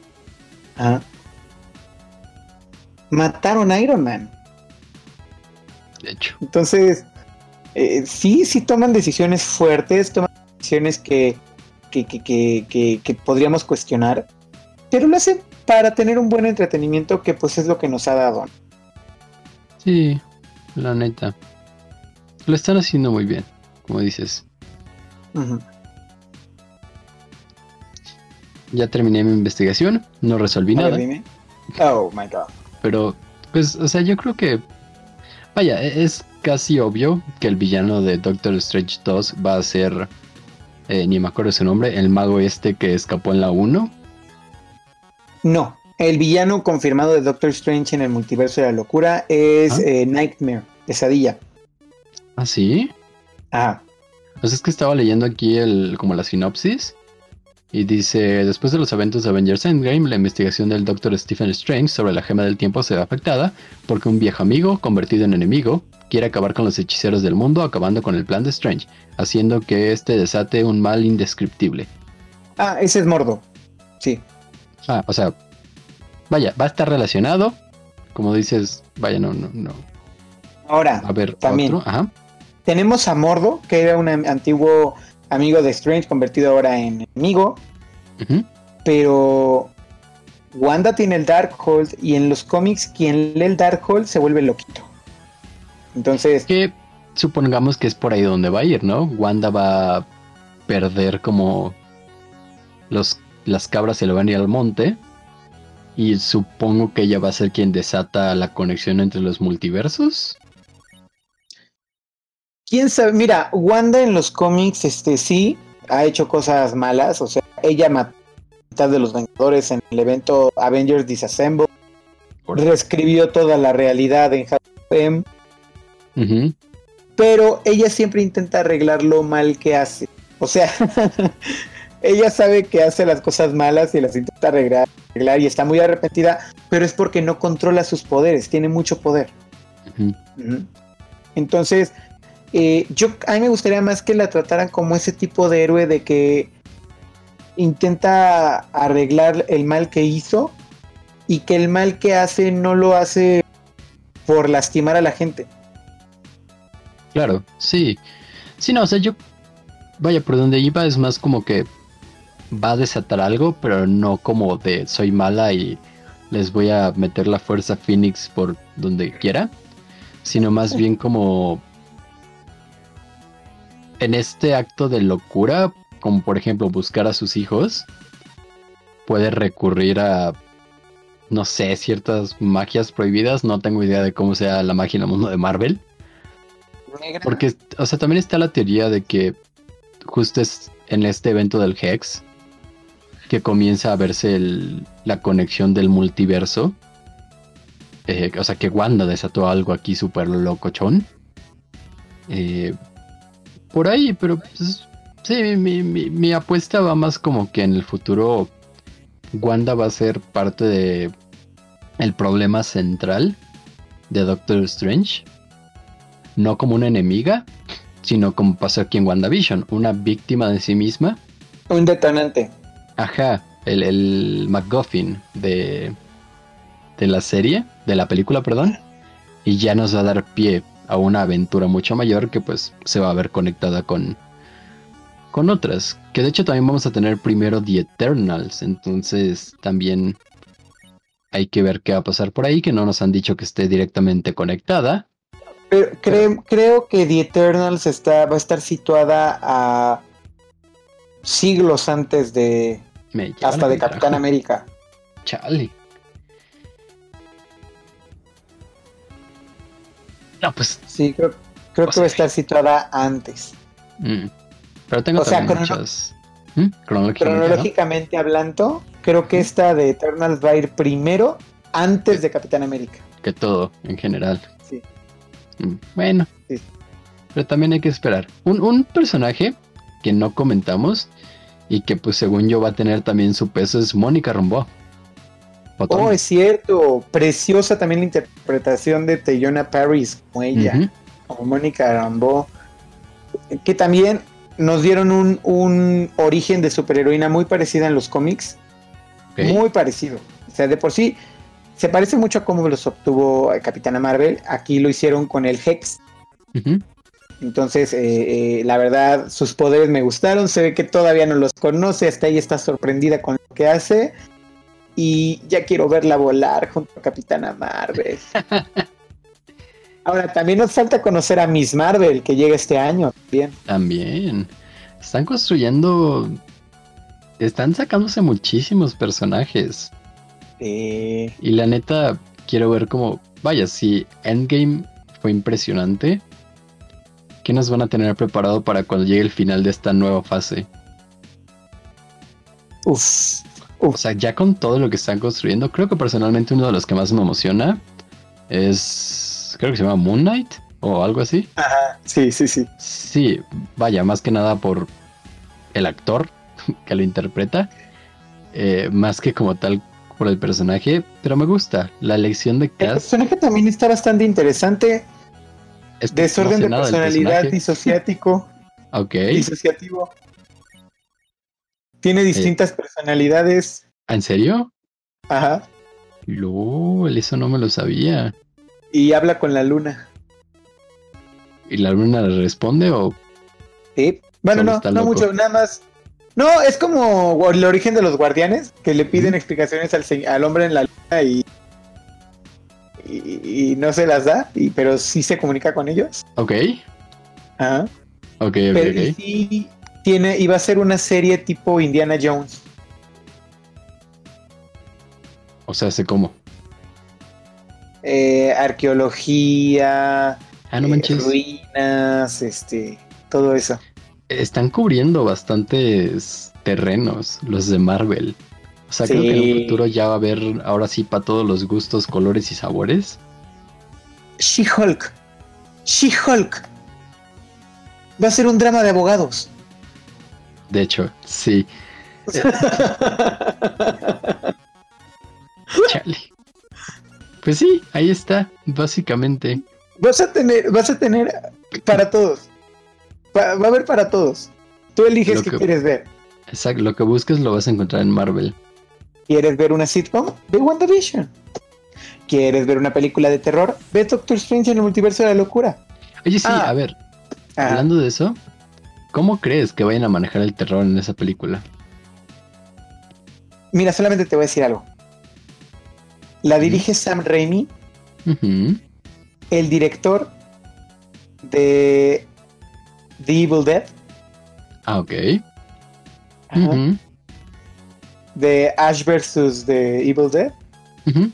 ¿Ah? Mataron a Iron Man. De hecho. Entonces, eh, sí, sí toman decisiones fuertes, toman decisiones que, que, que, que, podríamos cuestionar, pero lo hacen para tener un buen entretenimiento que pues es lo que nos ha dado. Sí, la neta. Lo están haciendo muy bien, como dices. Ya terminé mi investigación, no resolví nada. Oh my god. Pero, pues, o sea, yo creo que. Vaya, e-, es casi obvio que el villano de Doctor Strange 2 va a ser. Eh, ni me acuerdo su nombre, el mago este que escapó en la 1. No, el villano confirmado de Doctor Strange en el multiverso de la locura es ¿Ah? eh, Nightmare, pesadilla. ¿Ah, sí? Ah. Pues es que estaba leyendo aquí el, como la sinopsis. Y dice, después de los eventos de Avengers Endgame, la investigación del Dr. Stephen Strange sobre la gema del tiempo se ve afectada porque un viejo amigo, convertido en enemigo, quiere acabar con los hechiceros del mundo acabando con el plan de Strange, haciendo que este desate un mal indescriptible. Ah, ese es Mordo. Sí. Ah, o sea, vaya, va a estar relacionado. Como dices, vaya, no, no, no. Ahora, a ver, también. Ajá. tenemos a Mordo, que era un antiguo amigo de Strange, convertido ahora en enemigo. Pero Wanda tiene el Darkhold y en los cómics quien lee el Darkhold se vuelve loquito. Entonces... Que supongamos que es por ahí donde va a ir, ¿no? Wanda va a perder como los, las cabras se le van a ir al monte. Y supongo que ella va a ser quien desata la conexión entre los multiversos. Quién sabe, mira, Wanda en los cómics, este sí, ha hecho cosas malas. O sea, ella mató a de los Vengadores en el evento Avengers Disassemble. Reescribió toda la realidad en Harlem. Pero ella siempre intenta arreglar lo mal que hace. O sea, ella sabe que hace las cosas malas y las intenta arreglar, y está muy arrepentida, pero es porque no controla sus poderes, tiene mucho poder. Entonces, eh, yo a mí me gustaría más que la trataran como ese tipo de héroe de que intenta arreglar el mal que hizo y que el mal que hace no lo hace por lastimar a la gente. Claro, sí. Sí, no, o sea, yo. Vaya, por donde iba es más como que va a desatar algo, pero no como de soy mala y les voy a meter la fuerza Phoenix por donde quiera, sino más bien como en este acto de locura, como por ejemplo buscar a sus hijos, puede recurrir a, no sé, ciertas magias prohibidas, no tengo idea de cómo sea la magia en el mundo de Marvel. Porque, o sea, también está la teoría de que justo es en este evento del Hex que comienza a verse la conexión del multiverso. Eh, o sea, que Wanda desató algo aquí súper locochón. Eh, por ahí, pero pues, sí, mi, mi, apuesta va más como que en el futuro Wanda va a ser parte de el problema central de Doctor Strange no como una enemiga, sino como pasó aquí en WandaVision, una víctima de sí misma. Un detonante. Ajá, el, el MacGuffin de, de la serie, de la película, perdón. Y ya nos va a dar pie a una aventura mucho mayor que pues se va a ver conectada con, con otras. Que de hecho también vamos a tener primero The Eternals. Entonces también hay que ver qué va a pasar por ahí, que no nos han dicho que esté directamente conectada. Pero creo, que The Eternals está, va a estar situada a siglos antes de. hasta de Capitán América. Chale. No, pues. Sí, creo, que va a estar situada antes. Mm. Pero tengo o sea, muchas... ¿Mm? cronológicamente, hablando, creo que esta de Eternals va a ir primero antes de Capitán América. Que todo, en general. Mm, bueno. Pero también hay que esperar. Un, personaje que no comentamos y que pues según yo va a tener también su peso es Mónica Rombo. Oh, es cierto. Preciosa también la interpretación de Teyona Paris como ella, como Mónica Rambo. Que también nos dieron un, origen de superheroína muy parecida en los cómics. Muy parecido. O sea, de por sí, se parece mucho a cómo los obtuvo Capitana Marvel. Aquí lo hicieron con el Hex. Entonces, eh, eh, la verdad, sus poderes me gustaron. Se ve que todavía no los conoce. Hasta ahí está sorprendida con lo que hace. Y ya quiero verla volar junto a Capitana Marvel. Ahora, también nos falta conocer a Miss Marvel, que llega este año también. También. Están construyendo. Están sacándose muchísimos personajes. Y la neta, quiero ver cómo. Vaya, si Endgame fue impresionante, ¿qué nos van a tener preparado para cuando llegue el final de esta nueva fase? Uf, O sea, ya con todo lo que están construyendo, creo que personalmente uno de los que más me emociona es. Creo que se llama Moon Knight o algo así. Ajá, sí, sí, sí. Sí, vaya, más que nada por el actor que lo interpreta. Eh, más que como tal por el personaje, pero me gusta la elección de cast. El personaje también está bastante interesante. Desorden de personalidad disociático. ok. Disociativo. Tiene distintas personalidades. ¿En serio? Ajá. LOL, eso no me lo sabía. Y habla con la luna. ¿Y la luna le responde o...? Sí. Bueno, no, no mucho, nada más. No, es como el origen de los guardianes, que le piden explicaciones al, al, hombre en la luna y, y, no se las da, y, pero sí se comunica con ellos. Ok. Ajá. Ok, ok, pero sí tiene, iba a ser una serie tipo Indiana Jones. O sea, ¿sé cómo? Eh, arqueología, ah, no eh, ruinas, este, todo eso. Están cubriendo bastantes terrenos los de Marvel. O sea, creo que en el futuro ya va a haber ahora sí para todos los gustos, colores y sabores. She-Hulk. She-Hulk. Va a ser un drama de abogados. De hecho, sí. Chale. Pues sí, ahí está, básicamente. Vas a tener, vas a tener para todos. Va, a haber para todos. Tú eliges qué quieres ver. Exacto, lo que busques lo vas a encontrar en Marvel. ¿Quieres ver una sitcom? Ve WandaVision. ¿Quieres ver una película de terror? Ve Doctor Strange en el multiverso de la locura. Oye, sí, ah. a ver. Ah. Hablando de eso, ¿cómo crees que vayan a manejar el terror en esa película? Mira, solamente te voy a decir algo. La dirige Sam Raimi, el director de The Evil Dead. Ah, ok. De Ash vs. The Evil Dead.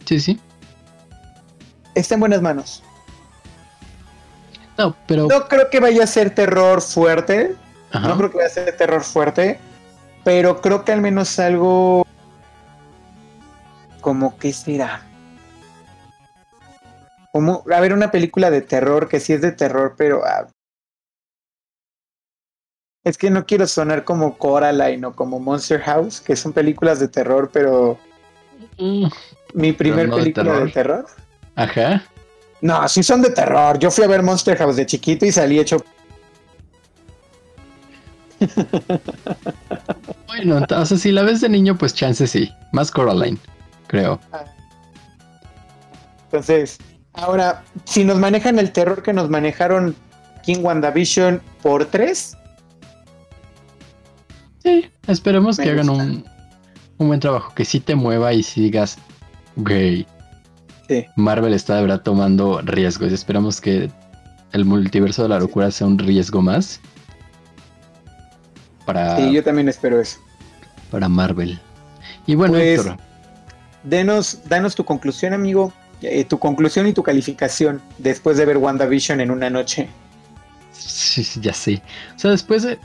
Sí, sí. Está en buenas manos. No, pero. No creo que vaya a ser terror fuerte. No creo que vaya a ser terror fuerte. Pero creo que al menos algo como que será. Como, a ver, una película de terror que sí es de terror, pero. Ah, es que no quiero sonar como Coraline o como Monster House, que son películas de terror, pero. Mm. Mi primer película de terror. Ajá. No, sí son de terror. Yo fui a ver Monster House de chiquito y salí hecho. bueno, entonces si la ves de niño, pues chance sí. Más Coraline creo. Entonces, ahora, si nos manejan el terror que nos manejaron King WandaVision por tres. Sí, esperemos que hagan un, un, buen trabajo, que sí te mueva y sigas gay. Sí. Marvel está de verdad tomando riesgos y esperamos que el multiverso de la locura sea un riesgo más. Para, sí, yo también espero eso. Para Marvel. Y bueno, pues, Héctor, denos, danos tu conclusión, amigo. Eh, tu conclusión y tu calificación después de ver WandaVision en una noche. Sí, ya sé. O sea, después de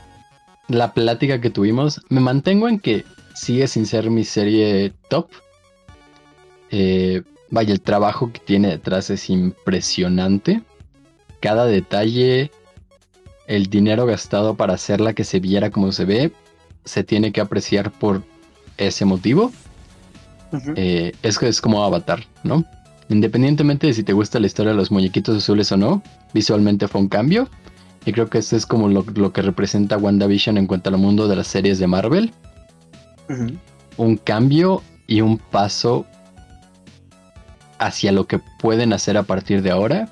la plática que tuvimos, me mantengo en que sigue sin ser mi serie top. Eh, vaya, el trabajo que tiene detrás es impresionante. Cada detalle, el dinero gastado para hacerla que se viera como se ve, se tiene que apreciar por ese motivo. Eh, es es como Avatar, ¿no? Independientemente de si te gusta la historia de los muñequitos azules o no, visualmente fue un cambio. Y creo que esto es como lo, que representa WandaVision en cuanto al mundo de las series de Marvel. Un cambio y un paso hacia lo que pueden hacer a partir de ahora,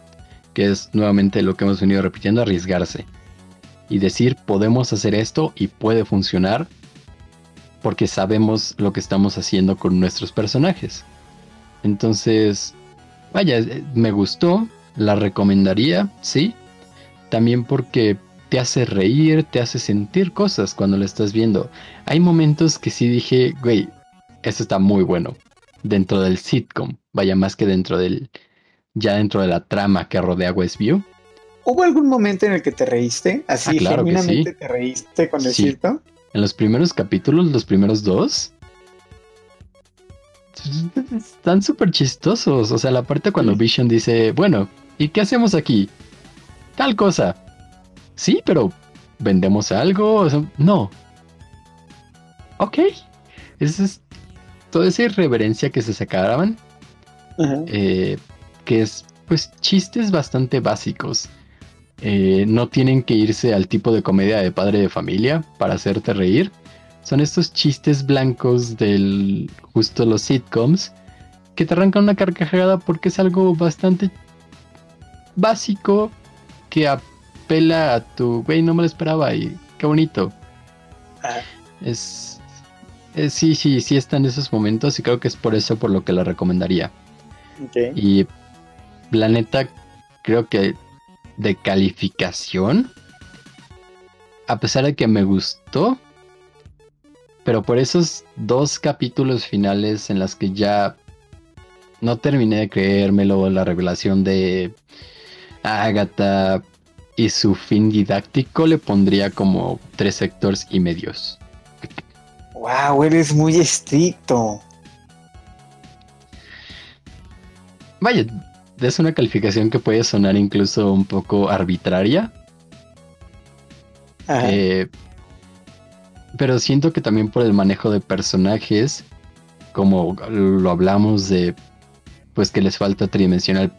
que es nuevamente lo que hemos venido repitiendo, arriesgarse. Y decir, podemos hacer esto y puede funcionar porque sabemos lo que estamos haciendo con nuestros personajes. Entonces, vaya, eh, me gustó, la recomendaría, sí. También porque te hace reír, te hace sentir cosas cuando lo estás viendo. Hay momentos que sí dije, güey, esto está muy bueno. Dentro del sitcom, vaya más que dentro del, ya dentro de la trama que rodea Westview. ¿Hubo algún momento en el que te reíste? Así, ah, genuinamente te reíste con el sí en los primeros capítulos, los primeros dos, están súper chistosos. O sea, la parte cuando Vision dice, bueno, ¿y qué hacemos aquí? Tal cosa. Sí, pero ¿vendemos algo? no. Ok. Esa es toda esa irreverencia que se sacaban. Eh, que es, pues, chistes bastante básicos. Eh, no tienen que irse al tipo de comedia de padre de familia para hacerte reír. Son estos chistes blancos del justo los sitcoms que te arrancan una carcajada porque es algo bastante básico que a pela a tu güey, no me lo esperaba y qué bonito. Ah. Es, es- sí, sí, sí está en esos momentos y creo que es por eso por lo que la recomendaría. Y la neta, creo que de calificación, a pesar de que me gustó, pero por esos dos capítulos finales en las que ya no terminé de creérmelo, la revelación de Agatha y su fin didáctico, le pondría como tres sectores y medios. Wow, eres muy estricto. Vaya, es una calificación que puede sonar incluso un poco arbitraria, Ajá. Eh, pero siento que también por el manejo de personajes, como lo hablamos de, pues que les falta tridimensional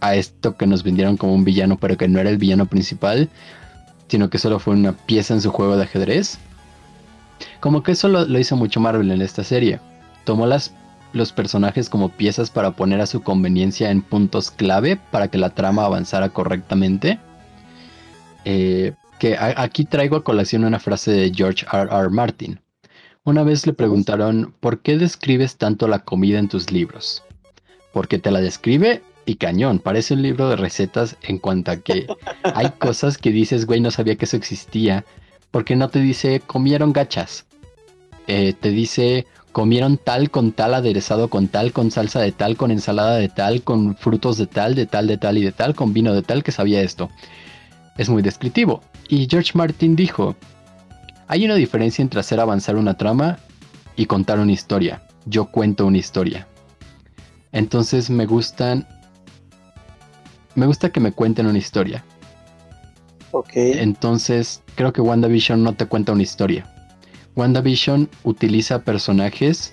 a esto que nos vendieron como un villano, pero que no era el villano principal, sino que solo fue una pieza en su juego de ajedrez. Como que eso lo, hizo mucho Marvel en esta serie. Tomó las, los personajes como piezas para poner a su conveniencia en puntos clave para que la trama avanzara correctamente. Eh, que aquí traigo a colación una frase de George R. R. Martin. Una vez le preguntaron, ¿por qué describes tanto la comida en tus libros? Porque te la describe y cañón, parece un libro de recetas en cuanto a que hay cosas que dices, güey, no sabía que eso existía. Porque no te dice, comieron gachas. Eh, te dice, comieron tal con tal, aderezado con tal, con salsa de tal, con ensalada de tal, con frutos de tal, de tal, de tal y de tal, con vino de tal que sabía esto. Es muy descriptivo. Y George Martin dijo, hay una diferencia entre hacer avanzar una trama y contar una historia. Yo cuento una historia. Entonces me gustan... Me gusta que me cuenten una historia. ok. Entonces creo que WandaVision no te cuenta una historia. WandaVision utiliza personajes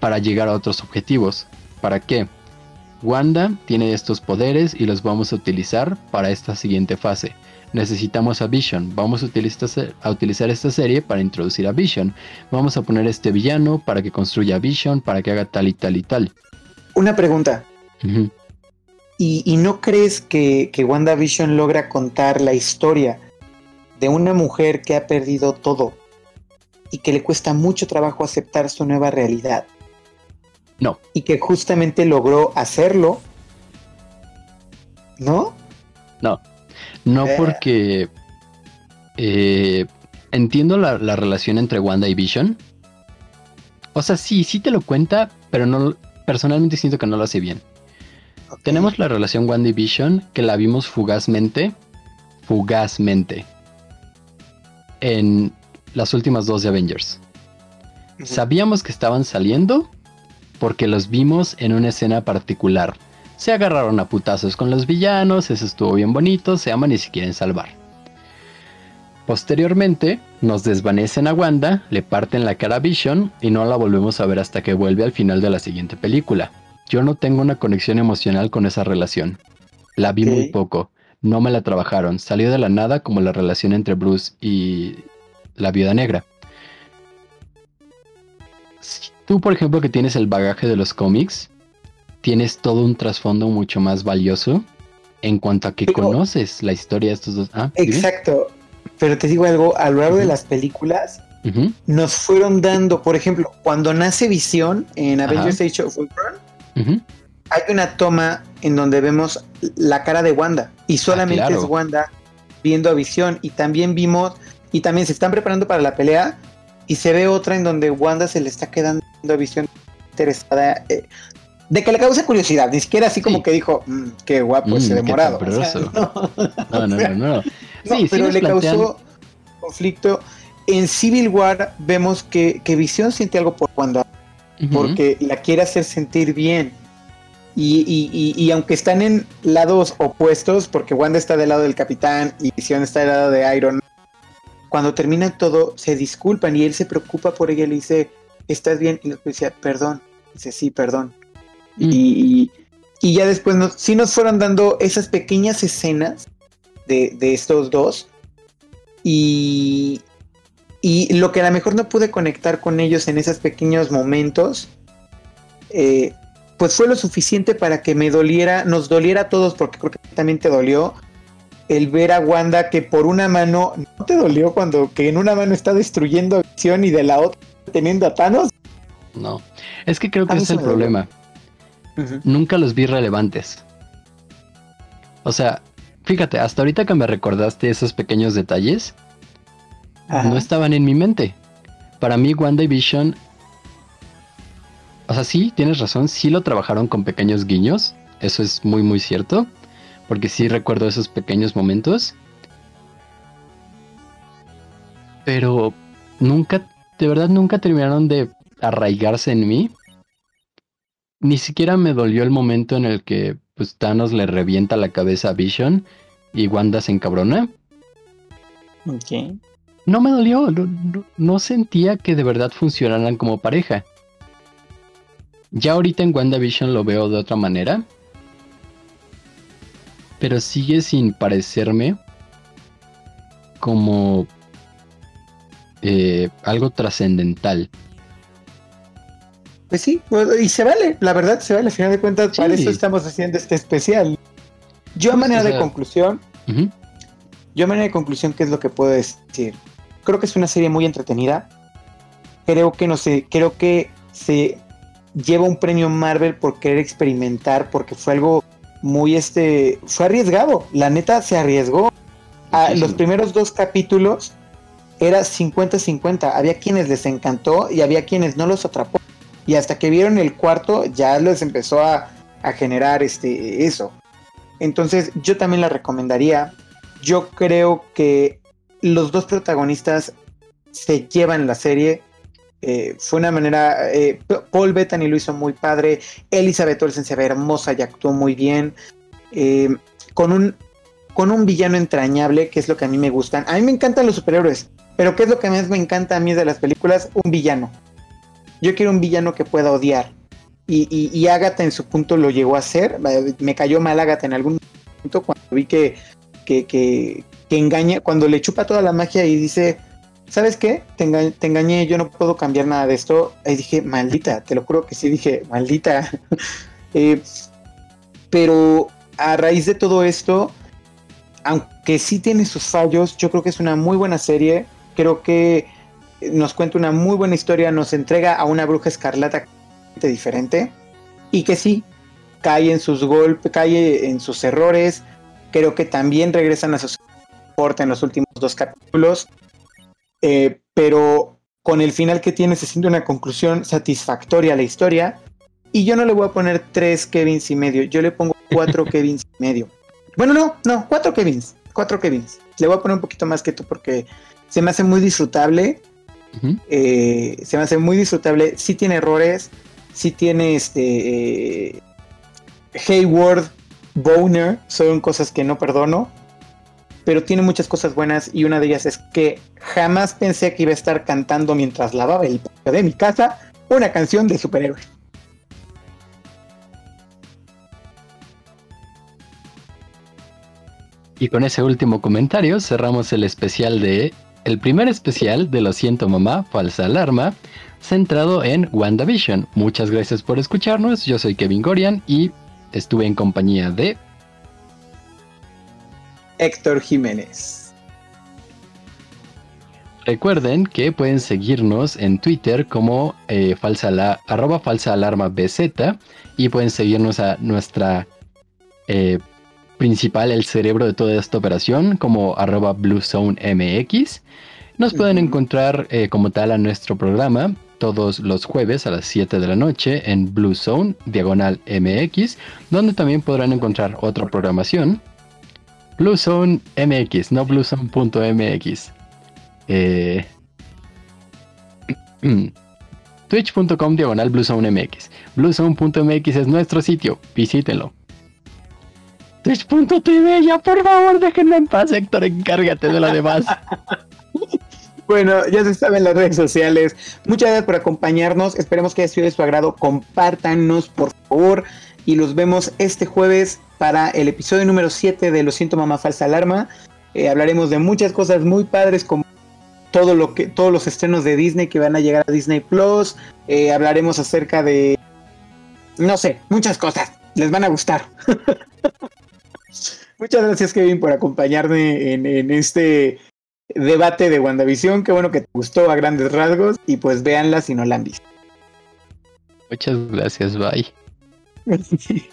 para llegar a otros objetivos. ¿Para qué? Wanda tiene estos poderes y los vamos a utilizar para esta siguiente fase. Necesitamos a Vision. Vamos a utilizar, a utilizar esta serie para introducir a Vision. Vamos a poner este villano para que construya Vision, para que haga tal y tal y tal. Una pregunta. ¿Y, y no crees que, que WandaVision logra contar la historia de una mujer que ha perdido todo y que le cuesta mucho trabajo aceptar su nueva realidad? No. Y que justamente logró hacerlo. ¿No? No Eh. porque eh, entiendo la, la relación entre Wanda y Vision. O sea, sí, sí te lo cuenta, pero no personalmente siento que no lo hace bien. Tenemos la relación Wanda y Vision que la vimos fugazmente, fugazmente en las últimas dos de Avengers. Sabíamos que estaban saliendo porque los vimos en una escena particular. Se agarraron a putazos con los villanos, eso estuvo bien bonito, se aman y se quieren salvar. Posteriormente, nos desvanecen a Wanda, le parten la cara a Vision y no la volvemos a ver hasta que vuelve al final de la siguiente película. Yo no tengo una conexión emocional con esa relación. La vi muy poco, no me la trabajaron, salió de la nada como la relación entre Bruce y la viuda negra. Si Tú, por ejemplo, que tienes el bagaje de los cómics, tienes todo un trasfondo mucho más valioso en cuanto a que Pero- conoces la historia de estos dos. Ah. Exacto. Pero te digo algo, a lo largo de las películas nos fueron dando, por ejemplo, cuando nace Visión en. Avengers Age of Ultron, hay una toma en donde vemos la cara de Wanda y solamente Ah, claro. es Wanda viendo a Visión y también vimos y también se están preparando para la pelea y se ve otra en donde Wanda se le está quedando a Visión interesada eh, de que le causa curiosidad, ni siquiera así como Sí. que dijo, "Mm, qué guapo Mm, ese qué de morado. O sea, sabroso. no, No, no, no, no. no, Sí, sí pero le plantean- causó conflicto. En Civil War vemos que, que Visión siente algo por Porque la quiere hacer sentir bien. Y, y- y- y aunque están en lados opuestos, porque Wanda está del lado del capitán y Vision está del lado de Iron, cuando termina todo se disculpan y él se preocupa por ella y le dice, ¿estás bien? Y después dice, perdón. Dice, sí, perdón. Mm. Y, y- y ya después nos, sí nos fueron dando esas pequeñas escenas de, de estos dos. Y, y lo que a lo mejor no pude conectar con ellos en esos pequeños momentos, eh, pues fue lo suficiente para que me doliera, nos doliera a todos, porque creo que también te dolió, el ver a Wanda que por una mano, ¿no te dolió cuando que en una mano está destruyendo Visión y de la otra teniendo a Thanos? No, es que creo que ese es el problema. Nunca los vi relevantes. O sea, fíjate, hasta ahorita que me recordaste esos pequeños detalles, no estaban en mi mente. Para mí, Wanda y Vision. O sea, sí, tienes razón, sí lo trabajaron con pequeños guiños. Eso es muy, muy cierto. Porque sí recuerdo esos pequeños momentos. Pero nunca, de verdad, nunca terminaron de arraigarse en mí. Ni siquiera me dolió el momento en el que pues, Thanos le revienta la cabeza a Vision y Wanda se encabrona. Ok. No me dolió, no, sentía que de verdad funcionaran como pareja. Ya ahorita en WandaVision lo veo de otra manera. Pero sigue sin parecerme como eh, algo trascendental. Pues sí, y se vale, la verdad se vale, al final de cuentas, para eso estamos haciendo este especial. Yo a manera de conclusión, yo a manera de conclusión, ¿qué es lo que puedo decir? Creo que es una serie muy entretenida. Creo que no sé, creo que se lleva un premio Marvel por querer experimentar, porque fue algo muy este, fue arriesgado. La neta se arriesgó. A los primeros dos capítulos era 50-50. Había quienes les encantó y había quienes no los atrapó. Y hasta que vieron el cuarto ya les empezó a, generar este, eso. Entonces yo también la recomendaría. Yo creo que los dos protagonistas se llevan la serie. Eh, fue una manera. Eh, Paul Bettany lo hizo muy padre. Elizabeth Olsen se ve hermosa y actuó muy bien. Eh, con un. Con un villano entrañable, que es lo que a mí me gustan. A mí me encantan los superhéroes, pero ¿qué es lo que más me encanta a mí de las películas? Un villano. Yo quiero un villano que pueda odiar. Y, y, Agatha en su punto lo llegó a hacer. Me cayó mal Agatha en algún momento cuando vi que, que, que, engaña, cuando le chupa toda la magia y dice, ¿sabes qué? Te, engañé, yo no puedo cambiar nada de esto. Ahí dije, maldita, te lo juro que sí, dije, maldita. Eh, pero a raíz de todo esto, aunque sí tiene sus fallos, yo creo que es una muy buena serie. Creo que nos cuenta una muy buena historia, nos entrega a una bruja escarlata diferente y que sí, cae en sus golpes, cae en sus errores. Creo que también regresan a su porte en los últimos dos capítulos, eh, pero con el final que tiene se siente una conclusión satisfactoria a la historia. Y yo no le voy a poner tres Kevins y medio, yo le pongo cuatro Kevins y medio. Bueno, no, no, cuatro Kevins, cuatro Kevins. Le voy a poner un poquito más que tú porque se me hace muy disfrutable eh, se me hace muy disfrutable. Sí tiene errores, sí tiene este eh, Hayward, Boner, son cosas que no perdono, pero tiene muchas cosas buenas y una de ellas es que jamás pensé que iba a estar cantando mientras lavaba el patio de mi casa una canción de superhéroe. Y con ese último comentario cerramos el especial de el primer especial de Lo siento mamá, falsa alarma, centrado en WandaVision. Muchas gracias por escucharnos, yo soy Kevin Gorian y estuve en compañía de... Héctor Jiménez. Recuerden que pueden seguirnos en Twitter como eh, falsa arroba falsa alarma BZ y pueden seguirnos a nuestra eh, principal, el cerebro de toda esta operación, como arroba. Nos pueden encontrar eh, como tal a nuestro programa todos los jueves a las 7 de la noche en Blue Zone, diagonal MX, donde también podrán encontrar otra programación. Blue Zone MX, no bluezone.mx. Eh, Twitch.com diagonal Bluezone MX. Bluezone.mx es nuestro sitio, visítenlo. Twitch.tv, ya por favor, déjenme en paz, Héctor, encárgate de lo demás. Bueno, ya se saben las redes sociales. Muchas gracias por acompañarnos. Esperemos que haya sido de su agrado. Compártanos, por favor. Y los vemos este jueves para el episodio número 7 de Lo siento, mamá, falsa alarma. Eh, hablaremos de muchas cosas muy padres como todo lo que, todos los estrenos de Disney que van a llegar a Disney Plus. Eh, hablaremos acerca de. No sé, muchas cosas. Les van a gustar. Muchas gracias, Kevin, por acompañarme en, este debate de WandaVision. Qué bueno que te gustó a grandes rasgos y pues véanla si no la han visto. Muchas gracias, bye.